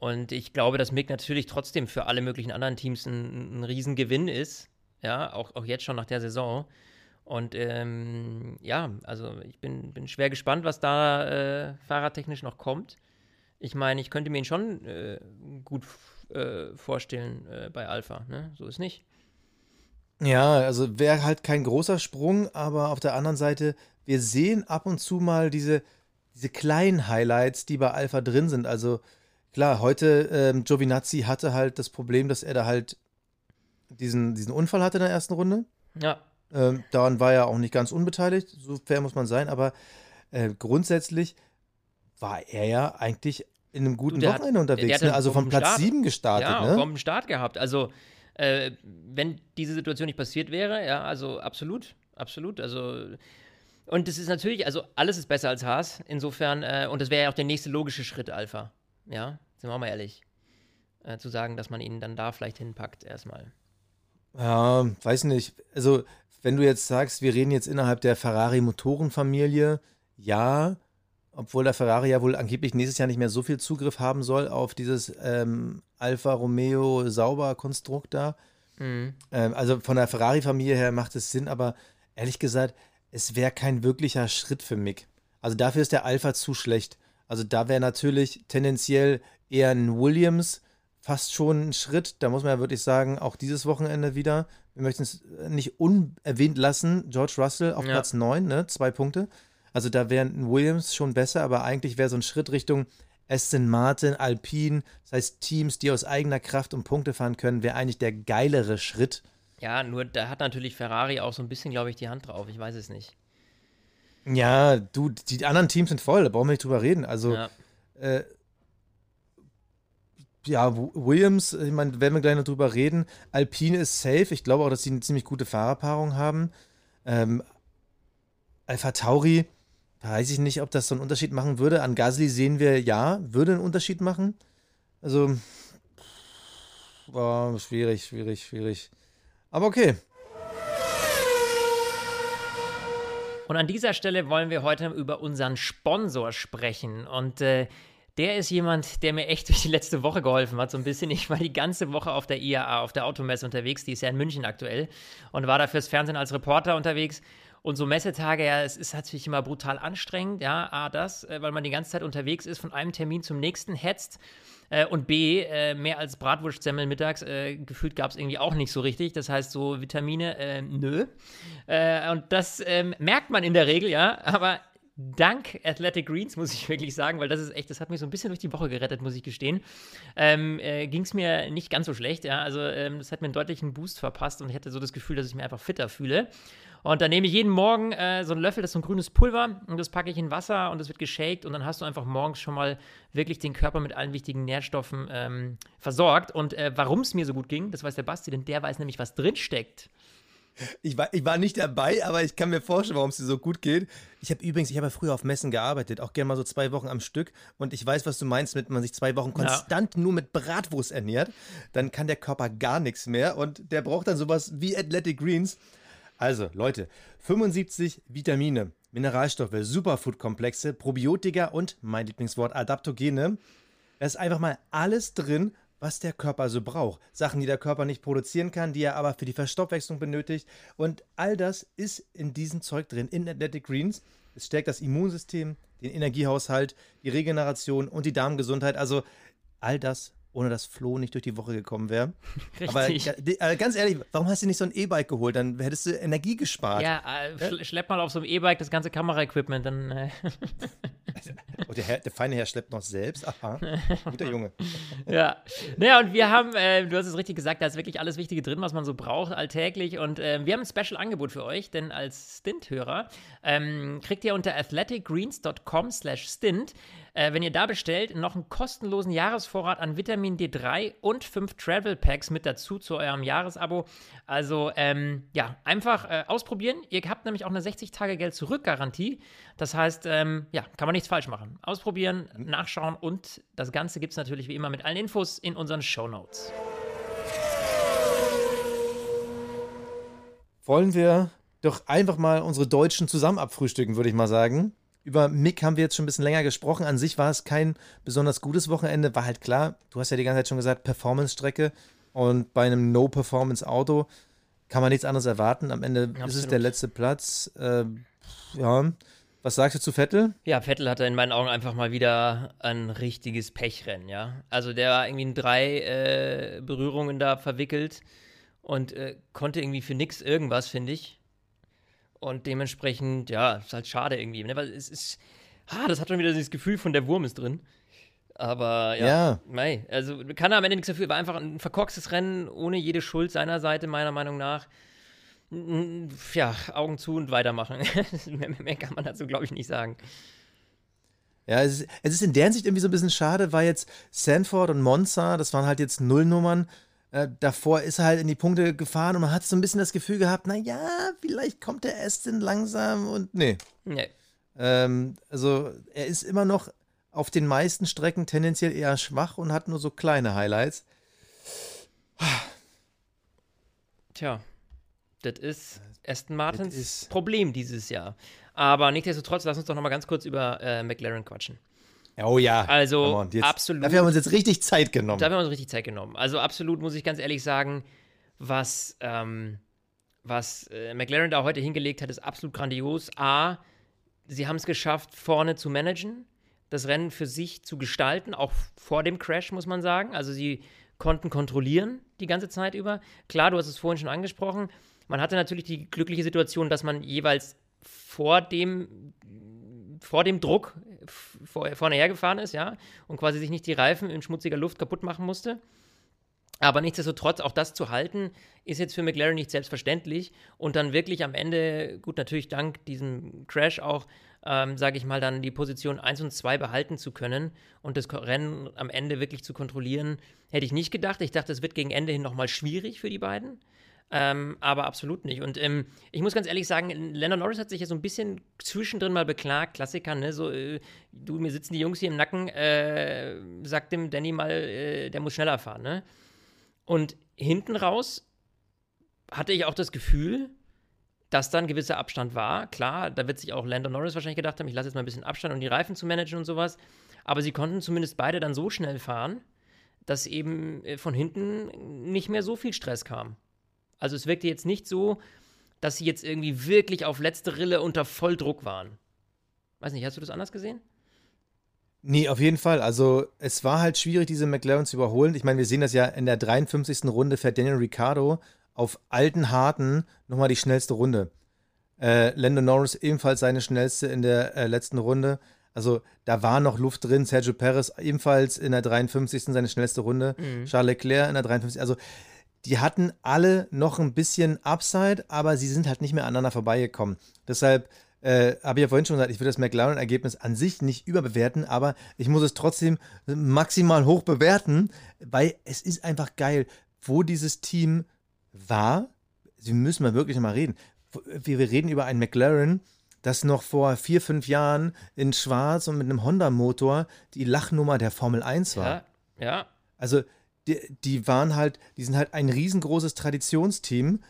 Und ich glaube, dass Mick natürlich trotzdem für alle möglichen anderen Teams ein, ein Riesengewinn ist. Ja, auch, auch jetzt schon nach der Saison. Und ähm, ja, also ich bin, bin schwer gespannt, was da äh, fahrradtechnisch noch kommt. Ich meine, ich könnte mir ihn schon äh, gut äh, vorstellen äh, bei Alpha, ne? So ist nicht. Ja, also wäre halt kein großer Sprung, aber auf der anderen Seite, wir sehen ab und zu mal diese, diese kleinen Highlights, die bei Alpha drin sind. Also klar, heute ähm, Giovinazzi hatte halt das Problem, dass er da halt diesen, diesen Unfall hatte in der ersten Runde. Ja. Ähm, daran war er auch nicht ganz unbeteiligt, so fair muss man sein, aber äh, grundsätzlich war er ja eigentlich in einem guten du, Wochenende hat, unterwegs, ne? also vom Platz Start, 7 gestartet. Ja, ne? vom Start gehabt. Also, äh, wenn diese Situation nicht passiert wäre, ja, also absolut, absolut. Also, und das ist natürlich, also alles ist besser als Haas, insofern, äh, und das wäre ja auch der nächste logische Schritt, Alpha. Ja, sind wir auch mal ehrlich. Äh, zu sagen, dass man ihn dann da vielleicht hinpackt, erstmal. Ja, weiß nicht. Also, wenn du jetzt sagst, wir reden jetzt innerhalb der Ferrari-Motorenfamilie, ja, obwohl der Ferrari ja wohl angeblich nächstes Jahr nicht mehr so viel Zugriff haben soll auf dieses ähm, Alfa Romeo Sauber-Konstrukt da. Mhm. Ähm, also von der Ferrari-Familie her macht es Sinn, aber ehrlich gesagt, es wäre kein wirklicher Schritt für Mick. Also dafür ist der Alpha zu schlecht. Also da wäre natürlich tendenziell eher ein Williams fast schon ein Schritt. Da muss man ja wirklich sagen, auch dieses Wochenende wieder. Wir möchten es nicht unerwähnt lassen. George Russell auf ja. Platz 9, ne? zwei Punkte. Also da wären Williams schon besser, aber eigentlich wäre so ein Schritt Richtung Aston Martin, Alpine, das heißt Teams, die aus eigener Kraft um Punkte fahren können, wäre eigentlich der geilere Schritt. Ja, nur da hat natürlich Ferrari auch so ein bisschen, glaube ich, die Hand drauf. Ich weiß es nicht. Ja, du, die anderen Teams sind voll, da brauchen wir nicht drüber reden. Also, ja. äh, ja, Williams, ich meine, werden wir gleich noch drüber reden. Alpine ist safe. Ich glaube auch, dass sie eine ziemlich gute Fahrerpaarung haben. Ähm, Alpha Tauri, weiß ich nicht, ob das so einen Unterschied machen würde. An Gasly sehen wir, ja, würde einen Unterschied machen. Also, war schwierig, schwierig, schwierig. Aber okay. Und an dieser Stelle wollen wir heute über unseren Sponsor sprechen. Und äh, der ist jemand, der mir echt durch die letzte Woche geholfen hat, so ein bisschen. Ich war die ganze Woche auf der IAA, auf der Automesse unterwegs, die ist ja in München aktuell, und war da fürs Fernsehen als Reporter unterwegs. Und so Messetage, ja, es ist natürlich immer brutal anstrengend, ja, A, das, äh, weil man die ganze Zeit unterwegs ist, von einem Termin zum nächsten hetzt. Äh, und B, äh, mehr als Bratwurstsemmel mittags, gefühlt gab es irgendwie auch nicht so richtig. Das heißt, so Vitamine, nö. Und das ähm, merkt man in der Regel, ja. Aber dank Athletic Greens, muss ich wirklich sagen, weil das ist echt, das hat mich so ein bisschen durch die Woche gerettet, muss ich gestehen. Ähm, äh, Ging es mir nicht ganz so schlecht, ja. Also, ähm, das hat mir einen deutlichen Boost verpasst und ich hatte so das Gefühl, dass ich mich einfach fitter fühle. Und dann nehme ich jeden Morgen äh, so einen Löffel, das ist so ein grünes Pulver, und das packe ich in Wasser und das wird geshakt und dann hast du einfach morgens schon mal wirklich den Körper mit allen wichtigen Nährstoffen ähm, versorgt. Und äh, warum es mir so gut ging, das weiß der Basti, denn der weiß nämlich, was drinsteckt. Ich war, ich war nicht dabei, aber ich kann mir vorstellen, warum es dir so gut geht. Ich habe übrigens, ich habe ja früher auf Messen gearbeitet, auch gerne mal so zwei Wochen am Stück. Und ich weiß, was du meinst, mit man sich zwei Wochen konstant ja. nur mit Bratwurst ernährt, dann kann der Körper gar nichts mehr und der braucht dann sowas wie Athletic Greens. Also, Leute, 75 Vitamine, Mineralstoffe, Superfood-Komplexe, Probiotika und mein Lieblingswort Adaptogene. Da ist einfach mal alles drin, was der Körper so braucht. Sachen, die der Körper nicht produzieren kann, die er aber für die Verstoffwechslung benötigt. Und all das ist in diesem Zeug drin, in Athletic Greens. Es stärkt das Immunsystem, den Energiehaushalt, die Regeneration und die Darmgesundheit. Also all das ohne dass Flo nicht durch die Woche gekommen wäre. Aber äh, ganz ehrlich, warum hast du nicht so ein E-Bike geholt? Dann hättest du Energie gespart. Ja, äh, schlepp mal auf so einem E-Bike das ganze Kameraequipment, dann. Äh. oh, der, Herr, der, feine Herr schleppt noch selbst. Aha, guter Junge. ja. Naja, und wir haben, äh, du hast es richtig gesagt, da ist wirklich alles Wichtige drin, was man so braucht alltäglich. Und äh, wir haben ein Special-Angebot für euch, denn als Stint-Hörer ähm, kriegt ihr unter athleticgreens.com/slash stint äh, wenn ihr da bestellt, noch einen kostenlosen Jahresvorrat an Vitamin D3 und fünf Travel Packs mit dazu zu eurem Jahresabo. Also ähm, ja, einfach äh, ausprobieren. Ihr habt nämlich auch eine 60-Tage-Geld-Zurück-Garantie. Das heißt, ähm, ja, kann man nichts falsch machen. Ausprobieren, nachschauen und das Ganze gibt es natürlich wie immer mit allen Infos in unseren Show Notes. Wollen wir doch einfach mal unsere Deutschen zusammen abfrühstücken, würde ich mal sagen. Über Mick haben wir jetzt schon ein bisschen länger gesprochen. An sich war es kein besonders gutes Wochenende. War halt klar, du hast ja die ganze Zeit schon gesagt, Performance-Strecke. Und bei einem No-Performance-Auto kann man nichts anderes erwarten. Am Ende Absolut. ist es der letzte Platz. Äh, ja. Was sagst du zu Vettel? Ja, Vettel hatte in meinen Augen einfach mal wieder ein richtiges Pechrennen, ja. Also der war irgendwie in drei äh, Berührungen da verwickelt und äh, konnte irgendwie für nichts irgendwas, finde ich. Und dementsprechend, ja, ist halt schade irgendwie, ne? weil es ist, ah, das hat schon wieder dieses Gefühl von der Wurm ist drin. Aber ja, ja. Mei, also kann er am Ende nichts dafür, war einfach ein verkorkstes Rennen ohne jede Schuld seiner Seite, meiner Meinung nach. Ja, Augen zu und weitermachen. mehr, mehr, kann man dazu, glaube ich, nicht sagen. Ja, es ist, es ist in der Hinsicht irgendwie so ein bisschen schade, weil jetzt Sanford und Monza, das waren halt jetzt Nullnummern, äh, davor ist er halt in die Punkte gefahren und man hat so ein bisschen das Gefühl gehabt, naja, vielleicht kommt der Aston langsam und nee. Nee. Ähm, also er ist immer noch auf den meisten Strecken tendenziell eher schwach und hat nur so kleine Highlights. Tja, das ist Aston Martins ist Problem dieses Jahr. Aber nichtsdestotrotz, lass uns doch noch mal ganz kurz über äh, McLaren quatschen. Oh ja. Also jetzt, absolut. Dafür haben wir uns jetzt richtig Zeit genommen. Dafür haben wir uns richtig Zeit genommen. Also absolut muss ich ganz ehrlich sagen, was, ähm, was äh, McLaren da heute hingelegt hat, ist absolut grandios. A, sie haben es geschafft, vorne zu managen, das Rennen für sich zu gestalten, auch vor dem Crash, muss man sagen. Also sie konnten kontrollieren die ganze Zeit über. Klar, du hast es vorhin schon angesprochen. Man hatte natürlich die glückliche Situation, dass man jeweils vor dem vor dem Druck vor, vorne hergefahren ist, ja, und quasi sich nicht die Reifen in schmutziger Luft kaputt machen musste. Aber nichtsdestotrotz, auch das zu halten, ist jetzt für McLaren nicht selbstverständlich. Und dann wirklich am Ende, gut, natürlich dank diesem Crash auch, ähm, sage ich mal, dann die Position 1 und 2 behalten zu können und das Rennen am Ende wirklich zu kontrollieren, hätte ich nicht gedacht. Ich dachte, es wird gegen Ende hin nochmal schwierig für die beiden. Ähm, aber absolut nicht. Und ähm, ich muss ganz ehrlich sagen, Landon Norris hat sich ja so ein bisschen zwischendrin mal beklagt, Klassiker, ne? So, äh, du, mir sitzen die Jungs hier im Nacken, äh, sagt dem Danny mal, äh, der muss schneller fahren, ne? Und hinten raus hatte ich auch das Gefühl, dass da ein gewisser Abstand war. Klar, da wird sich auch Landon Norris wahrscheinlich gedacht haben, ich lasse jetzt mal ein bisschen Abstand, um die Reifen zu managen und sowas. Aber sie konnten zumindest beide dann so schnell fahren, dass eben äh, von hinten nicht mehr so viel Stress kam. Also es wirkte jetzt nicht so, dass sie jetzt irgendwie wirklich auf letzte Rille unter Volldruck waren. Weiß nicht, hast du das anders gesehen? Nee, auf jeden Fall. Also es war halt schwierig, diese McLaren zu überholen. Ich meine, wir sehen das ja in der 53. Runde fährt Daniel Ricciardo auf alten Harten nochmal die schnellste Runde. Äh, Lando Norris ebenfalls seine schnellste in der äh, letzten Runde. Also da war noch Luft drin. Sergio Perez ebenfalls in der 53. seine schnellste Runde. Mhm. Charles Leclerc in der 53. Also die hatten alle noch ein bisschen Upside, aber sie sind halt nicht mehr aneinander vorbeigekommen. Deshalb äh, habe ich ja vorhin schon gesagt, ich würde das McLaren-Ergebnis an sich nicht überbewerten, aber ich muss es trotzdem maximal hoch bewerten, weil es ist einfach geil, wo dieses Team war. Sie müssen mal wirklich mal reden. Wir, wir reden über ein McLaren, das noch vor vier, fünf Jahren in Schwarz und mit einem Honda-Motor die Lachnummer der Formel 1 war. Ja, ja. Also die, die waren halt, die sind halt ein riesengroßes Traditionsteam,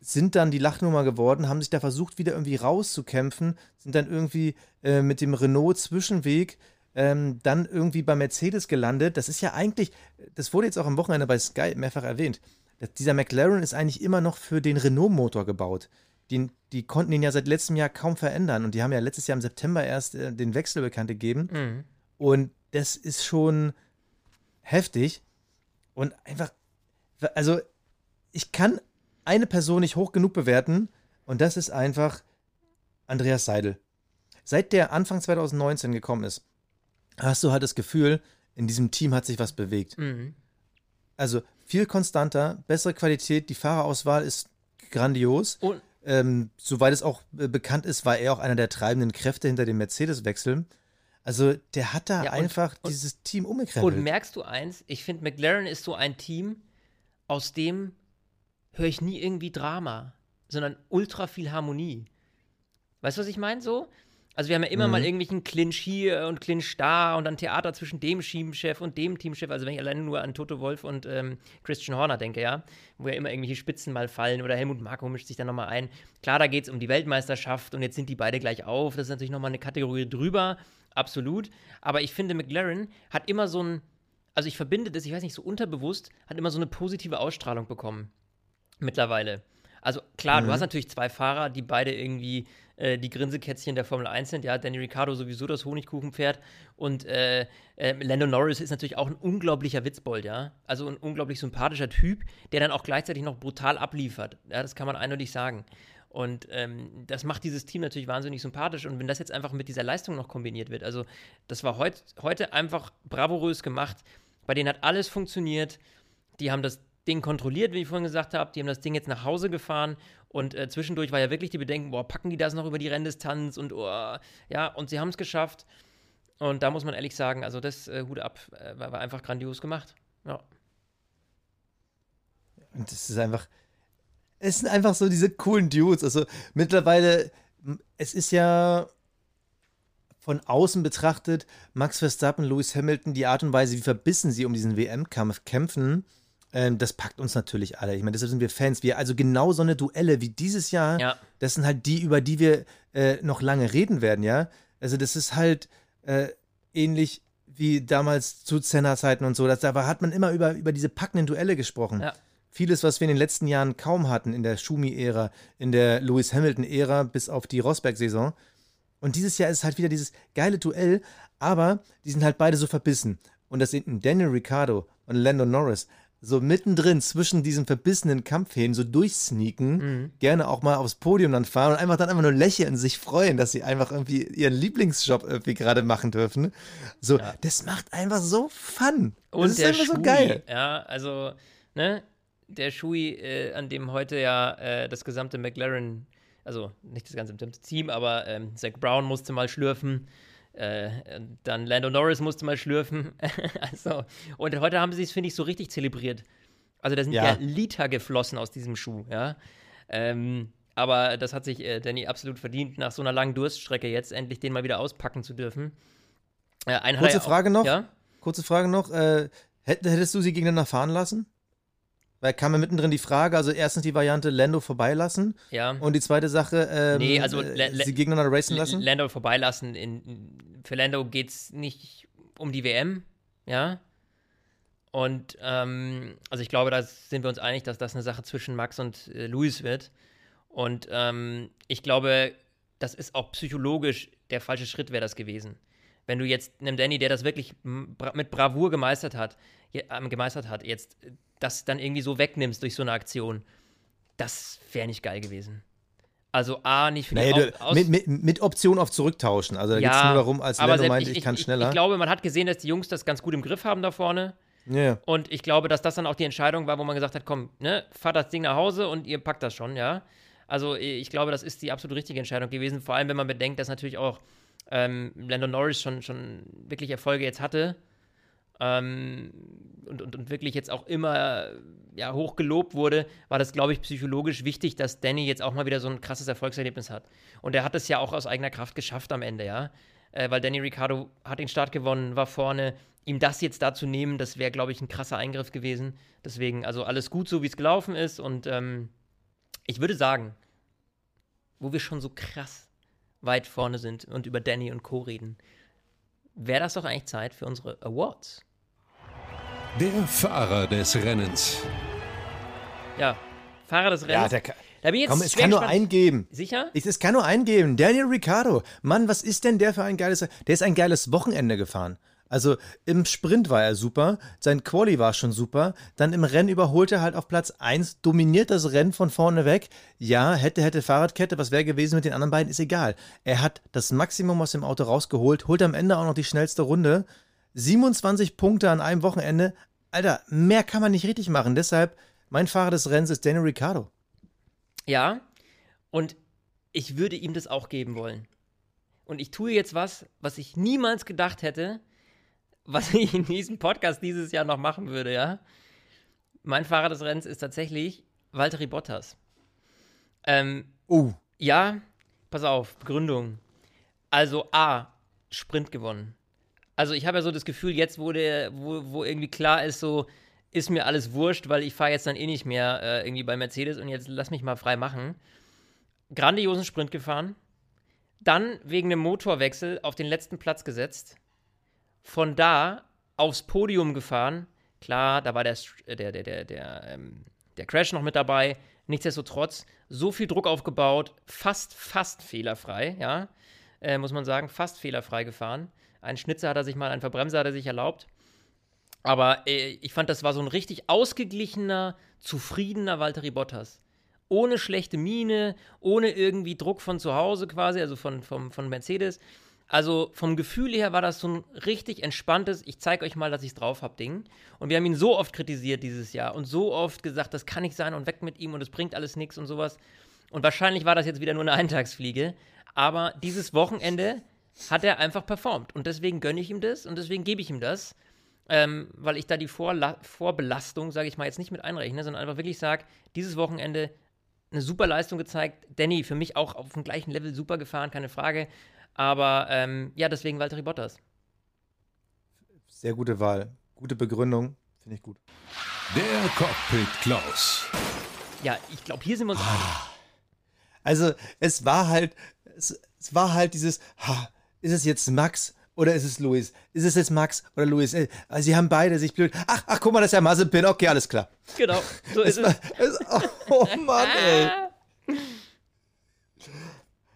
sind dann die Lachnummer geworden, haben sich da versucht, wieder irgendwie rauszukämpfen, sind dann irgendwie äh, mit dem Renault-Zwischenweg ähm, dann irgendwie bei Mercedes gelandet. Das ist ja eigentlich, das wurde jetzt auch am Wochenende bei Sky mehrfach erwähnt. Das, dieser McLaren ist eigentlich immer noch für den Renault-Motor gebaut. Die, die, konnten ihn ja seit letztem Jahr kaum verändern und die haben ja letztes Jahr im September erst äh, den Wechsel bekannt gegeben. Mhm. Und das ist schon heftig. Und einfach, also ich kann eine Person nicht hoch genug bewerten und das ist einfach Andreas Seidel. Seit der Anfang 2019 gekommen ist, hast du halt das Gefühl, in diesem Team hat sich was bewegt. Mhm. Also viel konstanter, bessere Qualität, die Fahrerauswahl ist grandios. Und ähm, soweit es auch äh, bekannt ist, war er auch einer der treibenden Kräfte hinter dem Mercedes-Wechsel. Also der hat da ja, und, einfach und, dieses Team umgekrempelt. Und merkst du eins, ich finde, McLaren ist so ein Team, aus dem höre ich nie irgendwie Drama, sondern ultra viel Harmonie. Weißt du, was ich meine so? Also wir haben ja immer mhm. mal irgendwelchen Clinch hier und Clinch da und dann Theater zwischen dem Teamchef und dem Teamchef. Also wenn ich alleine nur an Toto Wolf und ähm, Christian Horner denke, ja, wo ja immer irgendwelche Spitzen mal fallen oder Helmut Marko mischt sich dann nochmal ein. Klar, da geht es um die Weltmeisterschaft und jetzt sind die beide gleich auf. Das ist natürlich nochmal eine Kategorie drüber, absolut. Aber ich finde, McLaren hat immer so ein, also ich verbinde das, ich weiß nicht, so unterbewusst, hat immer so eine positive Ausstrahlung bekommen. Mittlerweile. Also klar, mhm. du hast natürlich zwei Fahrer, die beide irgendwie äh, die Grinsekätzchen der Formel 1 sind. Ja, Danny Ricciardo sowieso das Honigkuchenpferd und äh, äh, Lando Norris ist natürlich auch ein unglaublicher Witzbold, ja. Also ein unglaublich sympathischer Typ, der dann auch gleichzeitig noch brutal abliefert. Ja, das kann man eindeutig sagen. Und ähm, das macht dieses Team natürlich wahnsinnig sympathisch. Und wenn das jetzt einfach mit dieser Leistung noch kombiniert wird, also das war heut, heute einfach bravourös gemacht. Bei denen hat alles funktioniert. Die haben das Ding kontrolliert, wie ich vorhin gesagt habe. Die haben das Ding jetzt nach Hause gefahren und äh, zwischendurch war ja wirklich die Bedenken, boah, packen die das noch über die Renndistanz und oh, ja, und sie haben es geschafft. Und da muss man ehrlich sagen, also das äh, Hut ab, äh, war, war, einfach grandios gemacht. Ja. Und es ist einfach, es sind einfach so diese coolen Dudes. Also mittlerweile, es ist ja von außen betrachtet, Max Verstappen, Lewis Hamilton, die Art und Weise, wie verbissen sie um diesen WM-Kampf kämpfen, ähm, das packt uns natürlich alle. Ich meine, deshalb sind wir Fans. Wir, also genau so eine Duelle wie dieses Jahr, ja. das sind halt die, über die wir äh, noch lange reden werden, ja. Also das ist halt äh, ähnlich wie damals zu Zenner-Zeiten und so. Das, da hat man immer über, über diese packenden Duelle gesprochen. Ja. Vieles, was wir in den letzten Jahren kaum hatten, in der Schumi-Ära, in der Lewis Hamilton-Ära, bis auf die Rosberg-Saison. Und dieses Jahr ist halt wieder dieses geile Duell, aber die sind halt beide so verbissen. Und das sind Daniel Ricciardo und Lando Norris so mittendrin zwischen diesen verbissenen Kampfhähnen so durchsneaken, mhm. gerne auch mal aufs Podium dann fahren und einfach dann einfach nur lächeln, sich freuen, dass sie einfach irgendwie ihren Lieblingsjob irgendwie gerade machen dürfen. So, ja. das macht einfach so Fun. Und das ist der einfach Schui, so geil. Ja, also, ne, der Schui, äh, an dem heute ja äh, das gesamte McLaren also nicht das ganze Team, aber ähm, Zach Brown musste mal schlürfen. Äh, dann Lando Norris musste mal schlürfen. also, und heute haben sie es, finde ich, so richtig zelebriert. Also da sind ja. ja Liter geflossen aus diesem Schuh, ja. Ähm, aber das hat sich äh, Danny absolut verdient, nach so einer langen Durststrecke jetzt endlich den mal wieder auspacken zu dürfen. Äh, Kurze Frage noch. Ja? Kurze Frage noch. Äh, hättest du sie gegeneinander fahren lassen? Weil kam mir mittendrin die Frage, also erstens die Variante Lando vorbeilassen. Ja. Und die zweite Sache, ähm, nee, also äh, sie gegeneinander racen lassen. Lando vorbeilassen. In, für Lando geht es nicht um die WM, ja. Und ähm, also ich glaube, da sind wir uns einig, dass das eine Sache zwischen Max und äh, Luis wird. Und ähm, ich glaube, das ist auch psychologisch der falsche Schritt wäre das gewesen. Wenn du jetzt einem Danny, der das wirklich mit Bravour gemeistert hat, äh, gemeistert hat, jetzt das dann irgendwie so wegnimmst durch so eine Aktion, das wäre nicht geil gewesen. Also A, nicht für die naja, du, mit, mit, mit, Option auf Zurücktauschen. Also da ja, geht es nur darum, als Lando meinte, ich, ich, kann schneller. Ich, ich, glaube, man hat gesehen, dass die Jungs das ganz gut im Griff haben da vorne. Ja. Und ich glaube, dass das dann auch die Entscheidung war, wo man gesagt hat, komm, ne, fahrt das Ding nach Hause und ihr packt das schon, ja. Also ich glaube, das ist die absolut richtige Entscheidung gewesen, vor allem wenn man bedenkt, dass natürlich auch ähm, Landon Norris schon, schon wirklich Erfolge jetzt hatte ähm, und, und, und wirklich jetzt auch immer ja, hoch gelobt wurde, war das, glaube ich, psychologisch wichtig, dass Danny jetzt auch mal wieder so ein krasses Erfolgserlebnis hat. Und er hat es ja auch aus eigener Kraft geschafft am Ende, ja. Äh, weil Danny Ricciardo hat den Start gewonnen, war vorne. Ihm das jetzt da zu nehmen, das wäre, glaube ich, ein krasser Eingriff gewesen. Deswegen, also alles gut, so wie es gelaufen ist. Und ähm, ich würde sagen, wo wir schon so krass weit vorne sind und über Danny und Co. reden, wäre das doch eigentlich Zeit für unsere Awards. Der Fahrer des Rennens. Ja, Fahrer des Rennens. Ja, der, da bin ich jetzt komm, es kann nur eingeben. Sicher? Ich, es kann nur eingeben. Daniel Ricciardo. Mann, was ist denn der für ein geiles. Der ist ein geiles Wochenende gefahren. Also im Sprint war er super, sein Quali war schon super, dann im Rennen überholt er halt auf Platz 1, dominiert das Rennen von vorne weg. Ja, hätte, hätte Fahrradkette, was wäre gewesen mit den anderen beiden, ist egal. Er hat das Maximum aus dem Auto rausgeholt, holt am Ende auch noch die schnellste Runde. 27 Punkte an einem Wochenende, Alter, mehr kann man nicht richtig machen. Deshalb, mein Fahrer des Rennens ist Daniel Ricciardo. Ja, und ich würde ihm das auch geben wollen. Und ich tue jetzt was, was ich niemals gedacht hätte, was ich in diesem Podcast dieses Jahr noch machen würde, ja. Mein Fahrer des Rennens ist tatsächlich Valtteri Bottas. Ähm, uh. Ja, pass auf, Begründung. Also A, Sprint gewonnen. Also ich habe ja so das Gefühl, jetzt wo, der, wo, wo irgendwie klar ist, so ist mir alles wurscht, weil ich fahre jetzt dann eh nicht mehr äh, irgendwie bei Mercedes und jetzt lass mich mal frei machen. Grandiosen Sprint gefahren. Dann wegen dem Motorwechsel auf den letzten Platz gesetzt. Von da aufs Podium gefahren. Klar, da war der, der, der, der, der, ähm, der Crash noch mit dabei. Nichtsdestotrotz, so viel Druck aufgebaut, fast, fast fehlerfrei, ja, äh, muss man sagen, fast fehlerfrei gefahren. Einen Schnitzer hat er sich mal, einen Verbremser hat er sich erlaubt. Aber äh, ich fand, das war so ein richtig ausgeglichener, zufriedener Valtteri Bottas. Ohne schlechte Miene, ohne irgendwie Druck von zu Hause quasi, also von, von, von Mercedes. Also vom Gefühl her war das so ein richtig entspanntes, ich zeige euch mal, dass ich es drauf habe, Ding. Und wir haben ihn so oft kritisiert dieses Jahr und so oft gesagt, das kann nicht sein und weg mit ihm und es bringt alles nichts und sowas. Und wahrscheinlich war das jetzt wieder nur eine Eintagsfliege. Aber dieses Wochenende hat er einfach performt. Und deswegen gönne ich ihm das und deswegen gebe ich ihm das. Ähm, weil ich da die Vorla Vorbelastung, sage ich mal, jetzt nicht mit einrechne, sondern einfach wirklich sage, dieses Wochenende eine super Leistung gezeigt. Danny, für mich auch auf dem gleichen Level super gefahren, keine Frage. Aber ähm, ja, deswegen Valtteri Bottas. Sehr gute Wahl. Gute Begründung. Finde ich gut. Der Cockpit Klaus. Ja, ich glaube, hier sind wir uns einig. Also, es war halt, es, es war halt dieses, ha, ist es jetzt Max oder ist es Luis? Ist es jetzt Max oder Luis? Äh, sie haben beide sich blöd. Ach, ach, guck mal, das ist ja Mazepin. Okay, alles klar. Genau, so ist es. Es oh, oh Mann, ey.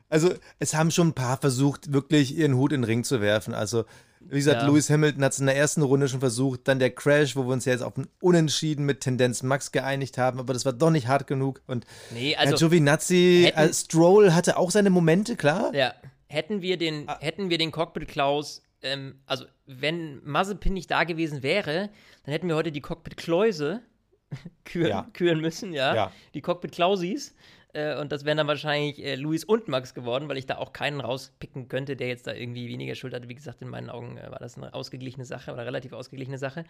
Also, es haben schon ein paar versucht, wirklich ihren Hut in den Ring zu werfen. Also, wie gesagt, ja. Lewis Hamilton hat es in der ersten Runde schon versucht. Dann der Crash, wo wir uns ja jetzt auf ein Unentschieden mit Tendenz Max geeinigt haben. Aber das war doch nicht hart genug. Und nee, also, ja, Giovinazzi, äh, Stroll hatte auch seine Momente, klar. Ja, hätten wir den, ah. hätten wir den Cockpit Klaus, ähm, also wenn Mazepin nicht da gewesen wäre, dann hätten wir heute die Cockpit Kläuse küren, ja. küren müssen, ja. ja. Die Cockpit Klausis. Äh, und das wären dann wahrscheinlich äh, Luis und Max geworden, weil ich da auch keinen rauspicken könnte, der jetzt da irgendwie weniger Schuld hatte. Wie gesagt, in meinen Augen äh, war das eine ausgeglichene Sache oder relativ ausgeglichene Sache.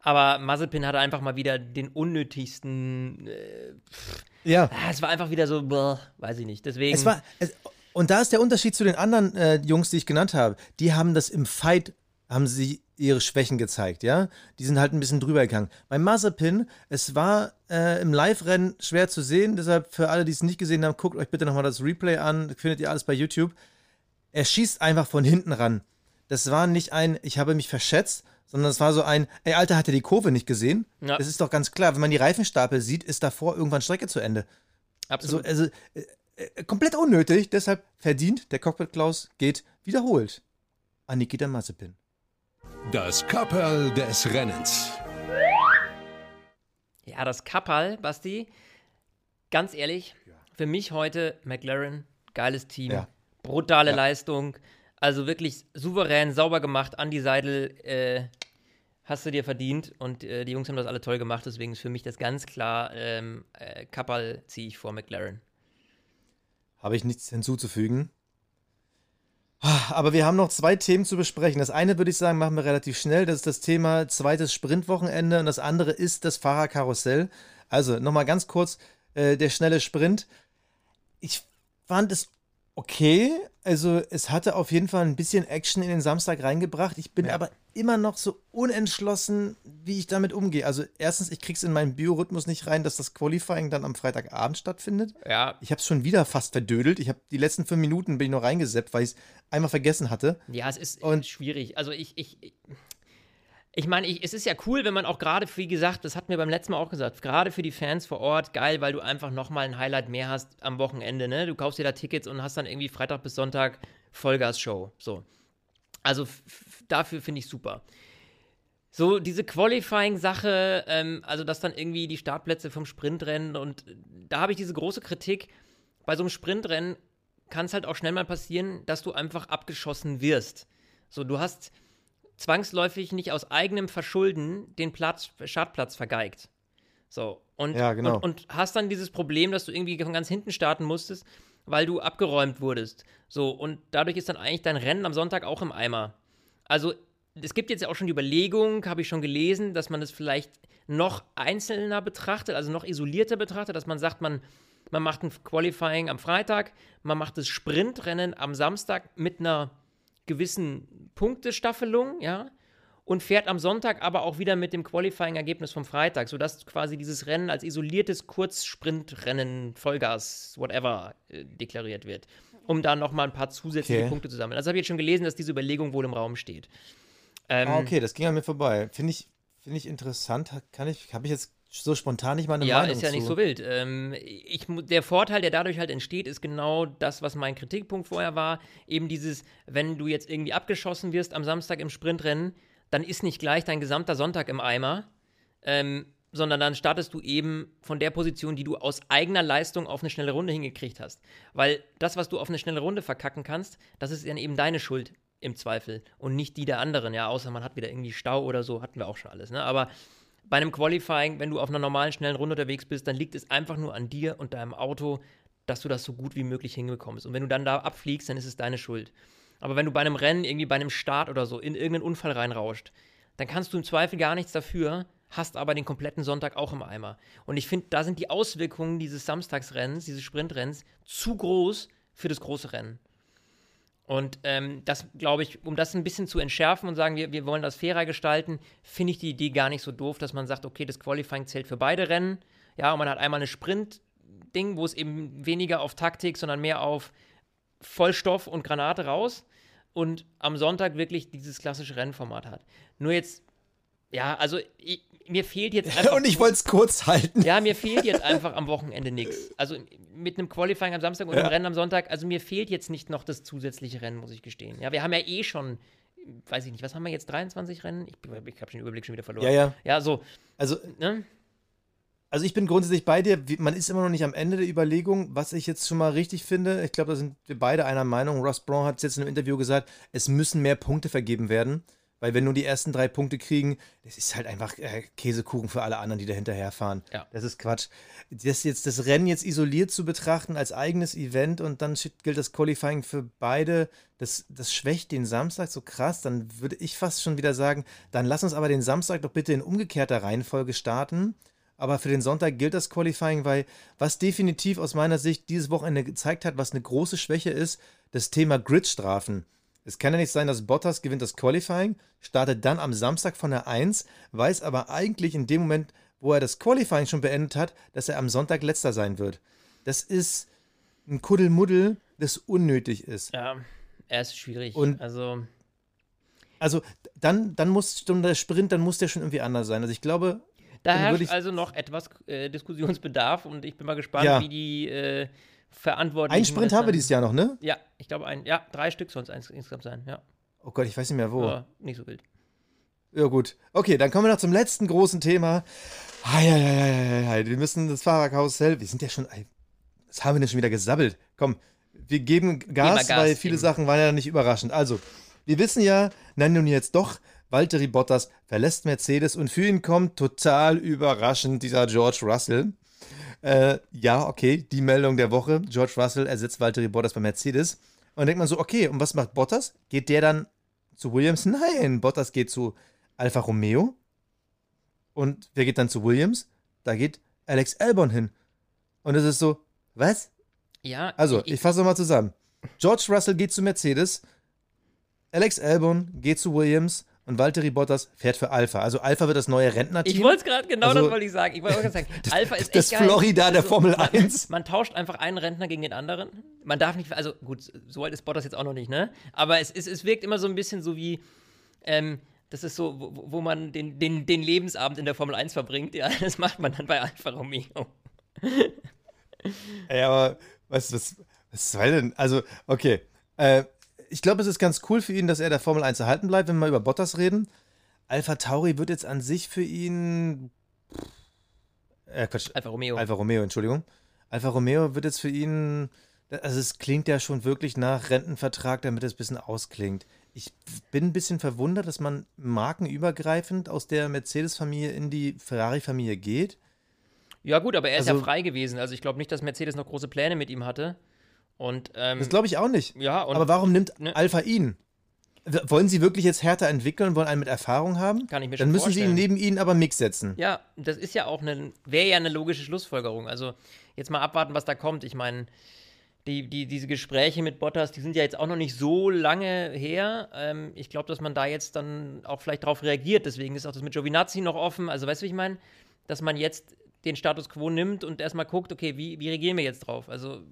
Aber Mazepin hatte einfach mal wieder den unnötigsten. Äh, ja. Ah, es war einfach wieder so, boah, weiß ich nicht. Deswegen. Es war. Es, und da ist der Unterschied zu den anderen äh, Jungs, die ich genannt habe. Die haben das im Fight, haben sie ihre Schwächen gezeigt, ja. Die sind halt ein bisschen drüber gegangen. Bei Mazepin, es war äh, im Live-Rennen schwer zu sehen, deshalb für alle, die es nicht gesehen haben, guckt euch bitte nochmal das Replay an, findet ihr alles bei YouTube. Er schießt einfach von hinten ran. Das war nicht ein, ich habe mich verschätzt, sondern es war so ein, ey, Alter, hat er die Kurve nicht gesehen? Ja. Das ist doch ganz klar, wenn man die Reifenstapel sieht, ist davor irgendwann Strecke zu Ende. Absolut. Also, also äh, äh, komplett unnötig, deshalb verdient der Cockpit Klaus geht wiederholt an Nikita Mazepin. Das Kapperl des Rennens. Ja, das Kapperl, Basti, ganz ehrlich, für mich heute McLaren, geiles Team, ja. brutale ja. Leistung, also wirklich souverän, sauber gemacht, Andy Seidel, äh, hast du dir verdient und äh, die Jungs haben das alle toll gemacht, deswegen ist für mich das ganz klar, ähm, äh, Kapperl ziehe ich vor McLaren. Habe ich nichts hinzuzufügen. Aber wir haben noch zwei Themen zu besprechen. Das eine würde ich sagen, machen wir relativ schnell. Das ist das Thema zweites Sprintwochenende und das andere ist das Fahrerkarussell. Also nochmal ganz kurz äh, der schnelle Sprint. Ich fand es okay. Also es hatte auf jeden Fall ein bisschen Action in den Samstag reingebracht. Ich bin ja. aber immer noch so unentschlossen, wie ich damit umgehe. Also erstens, ich krieg's in meinen Biorhythmus nicht rein, dass das Qualifying dann am Freitagabend stattfindet. Ja. Ich habe es schon wieder fast verdödelt. Ich habe die letzten fünf Minuten bin ich noch reingeseppt, weil ich es einmal vergessen hatte. Ja, es ist Und schwierig. Also ich, ich, ich meine, es ist ja cool, wenn man auch gerade, wie gesagt, das hat mir beim letzten Mal auch gesagt, gerade für die Fans vor Ort geil, weil du einfach nochmal ein Highlight mehr hast am Wochenende, ne? Du kaufst dir da Tickets und hast dann irgendwie Freitag bis Sonntag Vollgas-Show. So. Also dafür finde ich super. So, diese Qualifying-Sache, ähm, also dass dann irgendwie die Startplätze vom Sprintrennen und da habe ich diese große Kritik. Bei so einem Sprintrennen kann es halt auch schnell mal passieren, dass du einfach abgeschossen wirst. So, du hast zwangsläufig nicht aus eigenem Verschulden den Platz, Startplatz vergeigt. So, und, ja, genau. und, und hast dann dieses Problem, dass du irgendwie von ganz hinten starten musstest, weil du abgeräumt wurdest. So, und dadurch ist dann eigentlich dein Rennen am Sonntag auch im Eimer. Also, es gibt jetzt auch schon die Überlegung, habe ich schon gelesen, dass man es das vielleicht noch einzelner betrachtet, also noch isolierter betrachtet, dass man sagt, man, man macht ein Qualifying am Freitag, man macht das Sprintrennen am Samstag mit einer gewissen Punktestaffelung, ja, und fährt am Sonntag aber auch wieder mit dem Qualifying-Ergebnis vom Freitag, sodass quasi dieses Rennen als isoliertes Kurzsprintrennen, Vollgas, whatever, äh, deklariert wird, um da nochmal ein paar zusätzliche okay. Punkte zu sammeln. Also habe ich jetzt schon gelesen, dass diese Überlegung wohl im Raum steht. Ähm, ah, okay, das ging an mir vorbei. Finde ich, find ich interessant. Kann ich, habe ich jetzt so spontan nicht mal eine ja, Meinung ist ja zu. nicht so wild. Ähm, ich, der Vorteil, der dadurch halt entsteht, ist genau das, was mein Kritikpunkt vorher war. Eben dieses, wenn du jetzt irgendwie abgeschossen wirst am Samstag im Sprintrennen, dann ist nicht gleich dein gesamter Sonntag im Eimer, ähm, sondern dann startest du eben von der Position, die du aus eigener Leistung auf eine schnelle Runde hingekriegt hast. Weil das, was du auf eine schnelle Runde verkacken kannst, das ist dann eben deine Schuld im Zweifel und nicht die der anderen. Ja, außer man hat wieder irgendwie Stau oder so, hatten wir auch schon alles. Ne? Aber bei einem Qualifying, wenn du auf einer normalen, schnellen Runde unterwegs bist, dann liegt es einfach nur an dir und deinem Auto, dass du das so gut wie möglich hinbekommst. Und wenn du dann da abfliegst, dann ist es deine Schuld. Aber wenn du bei einem Rennen, irgendwie bei einem Start oder so, in irgendeinen Unfall reinrauscht, dann kannst du im Zweifel gar nichts dafür, hast aber den kompletten Sonntag auch im Eimer. Und ich finde, da sind die Auswirkungen dieses Samstagsrennens, dieses Sprintrennens, zu groß für das große Rennen. Und ähm, das, glaube ich, um das ein bisschen zu entschärfen und sagen, wir, wir wollen das fairer gestalten, finde ich die Idee gar nicht so doof, dass man sagt, okay, das Qualifying zählt für beide Rennen. Ja, und man hat einmal eine Sprint-Ding, wo es eben weniger auf Taktik, sondern mehr auf Vollstoff und Granate raus. Und am Sonntag wirklich dieses klassische Rennformat hat. Nur jetzt, ja, also ich, mir fehlt jetzt einfach. und ich wollte es kurz halten. Ja, mir fehlt jetzt einfach am Wochenende nichts. Also mit einem Qualifying am Samstag und ja. einem Rennen am Sonntag, also mir fehlt jetzt nicht noch das zusätzliche Rennen, muss ich gestehen. Ja, wir haben ja eh schon, weiß ich nicht, was haben wir jetzt, 23 Rennen? Ich, ich habe den Überblick schon wieder verloren. Ja, ja. Ja, so. Also, ne? Also ich bin grundsätzlich bei dir. Man ist immer noch nicht am Ende der Überlegung, was ich jetzt schon mal richtig finde. Ich glaube, da sind wir beide einer Meinung. Ross Braun hat es jetzt in einem Interview gesagt, es müssen mehr Punkte vergeben werden Weil wenn nur die ersten drei Punkte kriegen, das ist halt einfach äh, Käsekuchen für alle anderen, die da hinterherfahren. Ja. Das ist Quatsch. Das, jetzt, das Rennen jetzt isoliert zu betrachten als eigenes Event und dann gilt das Qualifying für beide, das, das schwächt den Samstag so krass, dann würde ich fast schon wieder sagen, dann lass uns aber den Samstag doch bitte in umgekehrter Reihenfolge starten. Aber für den Sonntag gilt das Qualifying, weil was definitiv aus meiner Sicht dieses Wochenende gezeigt hat, was eine große Schwäche ist, das Thema Gridstrafen. Es kann ja nicht sein, dass Bottas gewinnt das Qualifying, startet dann am Samstag von der 1, weiß aber eigentlich in dem Moment, wo er das Qualifying schon beendet hat, dass er am Sonntag letzter sein wird. Das ist ein Kuddelmuddel, das unnötig ist. Ja, er ist schwierig. Und also, also dann, dann muss schon der Sprint, dann muss der schon irgendwie anders sein. Also ich glaube, da herrscht ich- also noch etwas äh, Diskussionsbedarf und ich bin mal gespannt, Ja. wie die äh, Verantwortlichen. ein Sprint haben wir dieses Jahr noch, ne? Ja, ich glaube ein, ja, drei Stück es eins- insgesamt sein, ja. Oh Gott, ich weiß nicht mehr wo. Aber nicht so wild. Ja, gut. Okay, dann kommen wir noch zum letzten großen Thema. Eieieiei, wir müssen das Fahrerkarussell. Wir sind ja schon. Was haben wir denn schon wieder gesabbelt? Komm, wir geben Gas, Gas, weil viele eben. Sachen waren ja nicht überraschend. Also, wir wissen ja, nein, nun jetzt doch, Valtteri Bottas verlässt Mercedes und für ihn kommt total überraschend dieser George Russell. Äh, ja, okay, die Meldung der Woche. George Russell ersetzt Valtteri Bottas bei Mercedes. Und dann denkt man so, okay, und was macht Bottas? Geht der dann zu Williams? Nein, Bottas geht zu Alfa Romeo. Und wer geht dann zu Williams? Da geht Alex Albon hin. Und es ist so, was? Ja, Also, ich fasse nochmal zusammen. George Russell geht zu Mercedes, Alex Albon geht zu Williams und Valtteri Bottas fährt für Alpha. Also Alpha wird das neue Rentnerteam. Ich wollte es gerade, genau Also- das wollte ich sagen. Ich wollte sagen, Alpha ist das echt geil. Florida der Formel man, 1. Man tauscht einfach einen Rentner gegen den anderen. Man darf nicht, also gut, so alt ist Bottas jetzt auch noch nicht, ne? Aber es, es, es wirkt immer so ein bisschen so wie, ähm, das ist so, wo, wo man den, den, den Lebensabend in der Formel 1 verbringt. Ja, das macht man dann bei Alfa Romeo. Ey, aber was, was, was soll denn? Also, okay. Äh, ich glaube, es ist ganz cool für ihn, dass er der Formel 1 erhalten bleibt, wenn wir mal über Bottas reden. Alpha Tauri wird jetzt an sich für ihn. Äh, Quatsch. Alfa Romeo. Alfa Romeo, Entschuldigung. Alfa Romeo wird jetzt für ihn. Also, es klingt ja schon wirklich nach Rentenvertrag, damit es ein bisschen ausklingt. Ich bin ein bisschen verwundert, dass man markenübergreifend aus der Mercedes-Familie in die Ferrari-Familie geht. Ja, gut, aber er ist ja Also- frei gewesen. Also ich glaube nicht, dass Mercedes noch große Pläne mit ihm hatte. Und, ähm, Das glaube ich auch nicht. ja, und Aber warum nimmt ne- Alpha ihn? Wollen sie wirklich jetzt härter entwickeln, wollen einen mit Erfahrung haben? Kann ich mir Dann schon müssen sie ihn vorstellen. neben ihnen aber Mix setzen. Ja, das ist ja auch eine, wäre ja eine logische Schlussfolgerung. Also jetzt mal abwarten, was da kommt. Ich meine, die, die, diese Gespräche mit Bottas, die sind ja jetzt auch noch nicht so lange her. Ähm, ich glaube, dass man da jetzt dann auch vielleicht darauf reagiert. Deswegen ist auch das mit Giovinazzi noch offen. Also weißt du, wie ich meine? Dass man jetzt den Status quo nimmt und erstmal guckt, okay, wie, wie reagieren wir jetzt drauf? Also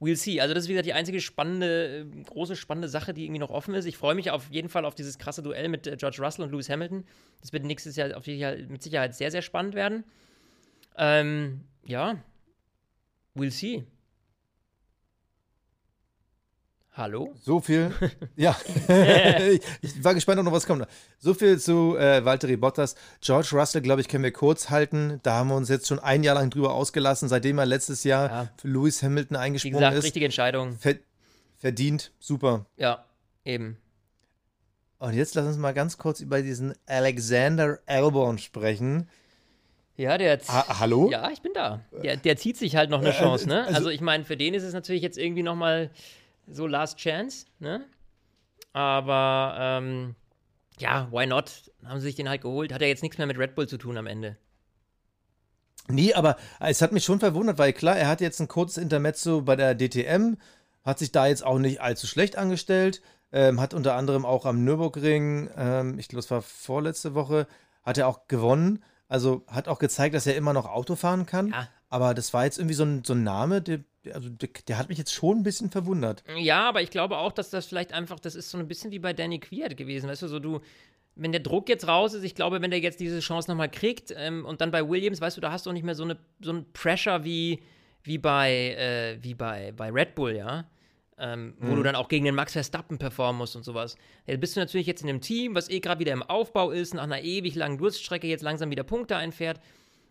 we'll see. Also das ist, wie gesagt, die einzige spannende, äh, große spannende Sache, die irgendwie noch offen ist. Ich freue mich auf jeden Fall auf dieses krasse Duell mit äh, George Russell und Lewis Hamilton. Das wird nächstes Jahr auf jeden Fall mit Sicherheit sehr, sehr spannend werden. Ähm, ja, we'll see. Hallo? So viel. ja. ich, ich war gespannt, ob noch was kommt. So viel zu äh, Valtteri Bottas. George Russell, glaube ich, können wir kurz halten. Da haben wir uns jetzt schon ein Jahr lang drüber ausgelassen, seitdem er letztes Jahr Ja. für Lewis Hamilton Wie eingesprungen gesagt, ist. richtige Entscheidung. Ver verdient. Super. Ja, eben. Und jetzt lass uns mal ganz kurz über diesen Alexander Albon sprechen. Ja, der. Ha hallo? Ja, ich bin da. Der, der zieht sich halt noch eine Chance, ne? also- Also, ich meine, für den ist es natürlich jetzt irgendwie noch mal so Last Chance, ne? Aber ähm, ja, why not? Haben sie sich den halt geholt. Hat ja jetzt nichts mehr mit Red Bull zu tun am Ende. Nee, aber es hat mich schon verwundert, weil klar, er hat jetzt ein kurzes Intermezzo bei der DTM, hat sich da jetzt auch nicht allzu schlecht angestellt, ähm, hat unter anderem auch am Nürburgring, ähm, ich glaube, es war vorletzte Woche, hat er auch gewonnen. Also hat auch gezeigt, dass er immer noch Auto fahren kann. Ja. Aber das war jetzt irgendwie so ein, so ein Name, der, der- also der, der hat mich jetzt schon ein bisschen verwundert. Ja, aber ich glaube auch, dass das vielleicht einfach, das ist so ein bisschen wie bei Danny Quiert gewesen, weißt du, so du, wenn der Druck jetzt raus ist, ich glaube, wenn der jetzt diese Chance nochmal kriegt ähm, und dann bei Williams, weißt du, da hast du auch nicht mehr so, eine, so einen Pressure wie, wie, bei, äh, wie bei, bei Red Bull, ja. Ähm, wo du dann auch gegen den Max Verstappen performen musst und sowas. Ja, bist du natürlich jetzt in einem Team, was eh gerade wieder im Aufbau ist, nach einer ewig langen Durststrecke jetzt langsam wieder Punkte einfährt.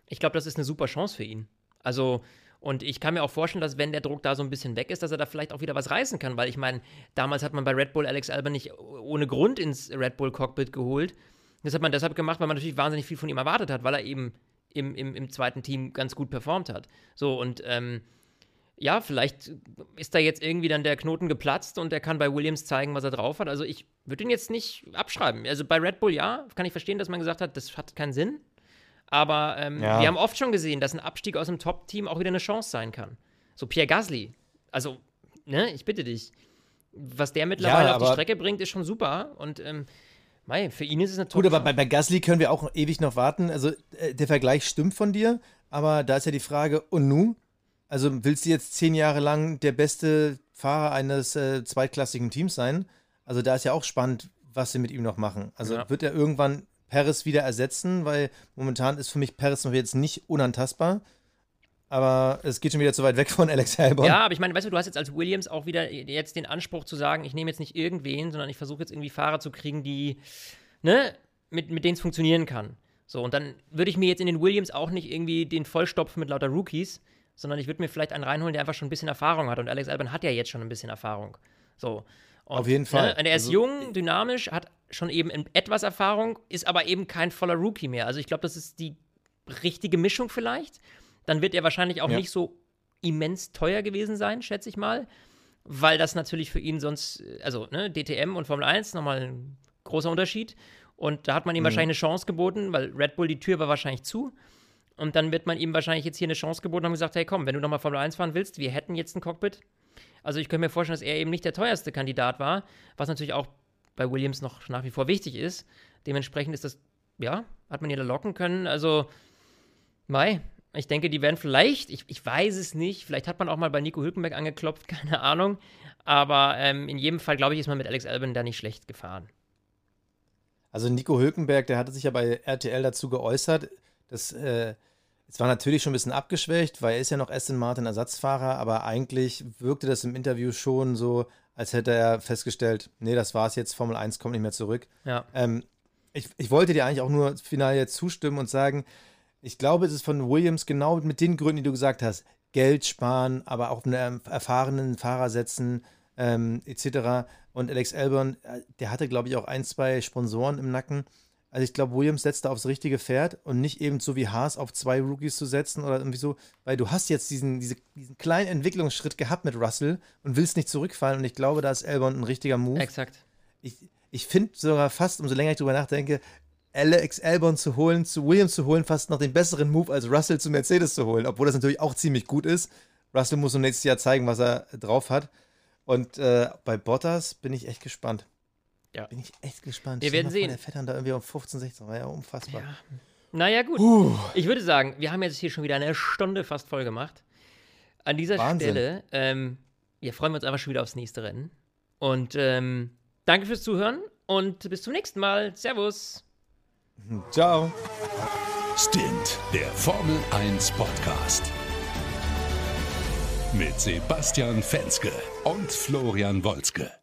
Ich glaube, das ist eine super Chance für ihn. Also, Und ich kann mir auch vorstellen, dass wenn der Druck da so ein bisschen weg ist, dass er da vielleicht auch wieder was reißen kann, weil ich meine, damals hat man bei Red Bull Alex Albon nicht ohne Grund ins Red Bull Cockpit geholt. Das hat man deshalb gemacht, weil man natürlich wahnsinnig viel von ihm erwartet hat, weil er eben im, im, im zweiten Team ganz gut performt hat. So, und ähm, ja, vielleicht ist da jetzt irgendwie dann der Knoten geplatzt und er kann bei Williams zeigen, was er drauf hat. Also ich würde ihn jetzt nicht abschreiben. Also bei Red Bull ja, kann ich verstehen, dass man gesagt hat, das hat keinen Sinn. Aber ähm, ja. wir haben oft schon gesehen, dass ein Abstieg aus dem Top-Team auch wieder eine Chance sein kann. So Pierre Gasly. Also, ne, ich bitte dich. Was der mittlerweile ja, auf die Strecke bringt, ist schon super. Und ähm, Mei, für ihn ist es Top Gut, aber bei, bei Gasly können wir auch ewig noch warten. Also äh, der Vergleich stimmt von dir, aber da ist ja die Frage, und nun? Also willst du jetzt zehn Jahre lang der beste Fahrer eines äh, zweitklassigen Teams sein? Also da ist ja auch spannend, was sie mit ihm noch machen. Also ja. wird er irgendwann Paris wieder ersetzen, weil momentan ist für mich Paris noch jetzt nicht unantastbar. Aber es geht schon wieder zu weit weg von Alex Albon. Ja, aber ich meine, weißt du, du hast jetzt als Williams auch wieder jetzt den Anspruch zu sagen, ich nehme jetzt nicht irgendwen, sondern ich versuche jetzt irgendwie Fahrer zu kriegen, die, ne, mit, mit denen es funktionieren kann. So, und dann würde ich mir jetzt in den Williams auch nicht irgendwie den vollstopfen mit lauter Rookies, sondern ich würde mir vielleicht einen reinholen, der einfach schon ein bisschen Erfahrung hat. Und Alex Albon hat ja jetzt schon ein bisschen Erfahrung. So. Und, Auf jeden Fall. Ne, er ist also, jung, dynamisch, hat schon eben etwas Erfahrung, ist aber eben kein voller Rookie mehr. Also ich glaube, das ist die richtige Mischung vielleicht dann wird er wahrscheinlich auch ja. nicht so immens teuer gewesen sein, schätze ich mal, weil das natürlich für ihn sonst, also ne, DTM und Formel 1 nochmal ein großer Unterschied. Und da hat man ihm mhm. wahrscheinlich eine Chance geboten, weil Red Bull die Tür war wahrscheinlich zu. Und dann wird man ihm wahrscheinlich jetzt hier eine Chance geboten und gesagt, hey komm, wenn du nochmal Formel 1 fahren willst, wir hätten jetzt ein Cockpit. Also ich könnte mir vorstellen, dass er eben nicht der teuerste Kandidat war, was natürlich auch bei Williams noch nach wie vor wichtig ist. Dementsprechend ist das, ja, hat man ihn da locken können. Also, Mai, ich denke, die werden vielleicht, ich, ich weiß es nicht, vielleicht hat man auch mal bei Nico Hülkenberg angeklopft, keine Ahnung. Aber ähm, in jedem Fall, glaube ich, ist man mit Alex Albon da nicht schlecht gefahren. Also Nico Hülkenberg, der hatte sich ja bei RTL dazu geäußert, dass äh, es war natürlich schon ein bisschen abgeschwächt, weil er ist ja noch Aston Martin Ersatzfahrer, aber eigentlich wirkte das im Interview schon so, als hätte er festgestellt, nee, das war's jetzt, Formel 1 kommt nicht mehr zurück. Ja. Ähm, ich, ich wollte dir eigentlich auch nur final jetzt zustimmen und sagen, ich glaube, es ist von Williams genau mit den Gründen, die du gesagt hast. Geld sparen, aber auch einen erfahrenen Fahrer setzen, ähm, etc. Und Alex Albon, äh, der hatte, glaube ich, auch ein, zwei Sponsoren im Nacken. Also ich glaube, Williams setzt da aufs richtige Pferd und nicht eben so wie Haas auf zwei Rookies zu setzen oder irgendwie so, weil du hast jetzt diesen, diese, diesen kleinen Entwicklungsschritt gehabt mit Russell und willst nicht zurückfallen und ich glaube, da ist Albon ein richtiger Move. Exakt. Ich, ich finde sogar fast, umso länger ich drüber nachdenke, Alex Albon zu holen, zu Williams zu holen, fast noch den besseren Move als Russell zu Mercedes zu holen, obwohl das natürlich auch ziemlich gut ist. Russell muss im nächsten Jahr zeigen, was er drauf hat. Und äh, bei Bottas bin ich echt gespannt. Ja. Bin ich echt gespannt. Wir werden sehen. Der fährt dann da irgendwie um 15, 16, war ja unfassbar. Ja. Naja, gut. Uh. Ich würde sagen, wir haben jetzt hier schon wieder eine Stunde fast voll gemacht. An dieser Wahnsinn. Stelle ähm, ja, freuen wir uns einfach schon wieder aufs nächste Rennen. Und ähm, danke fürs Zuhören und bis zum nächsten Mal. Servus. Ciao. Stint, der Formel 1 Podcast. Mit Sebastian Fenske und Florian Wolzke.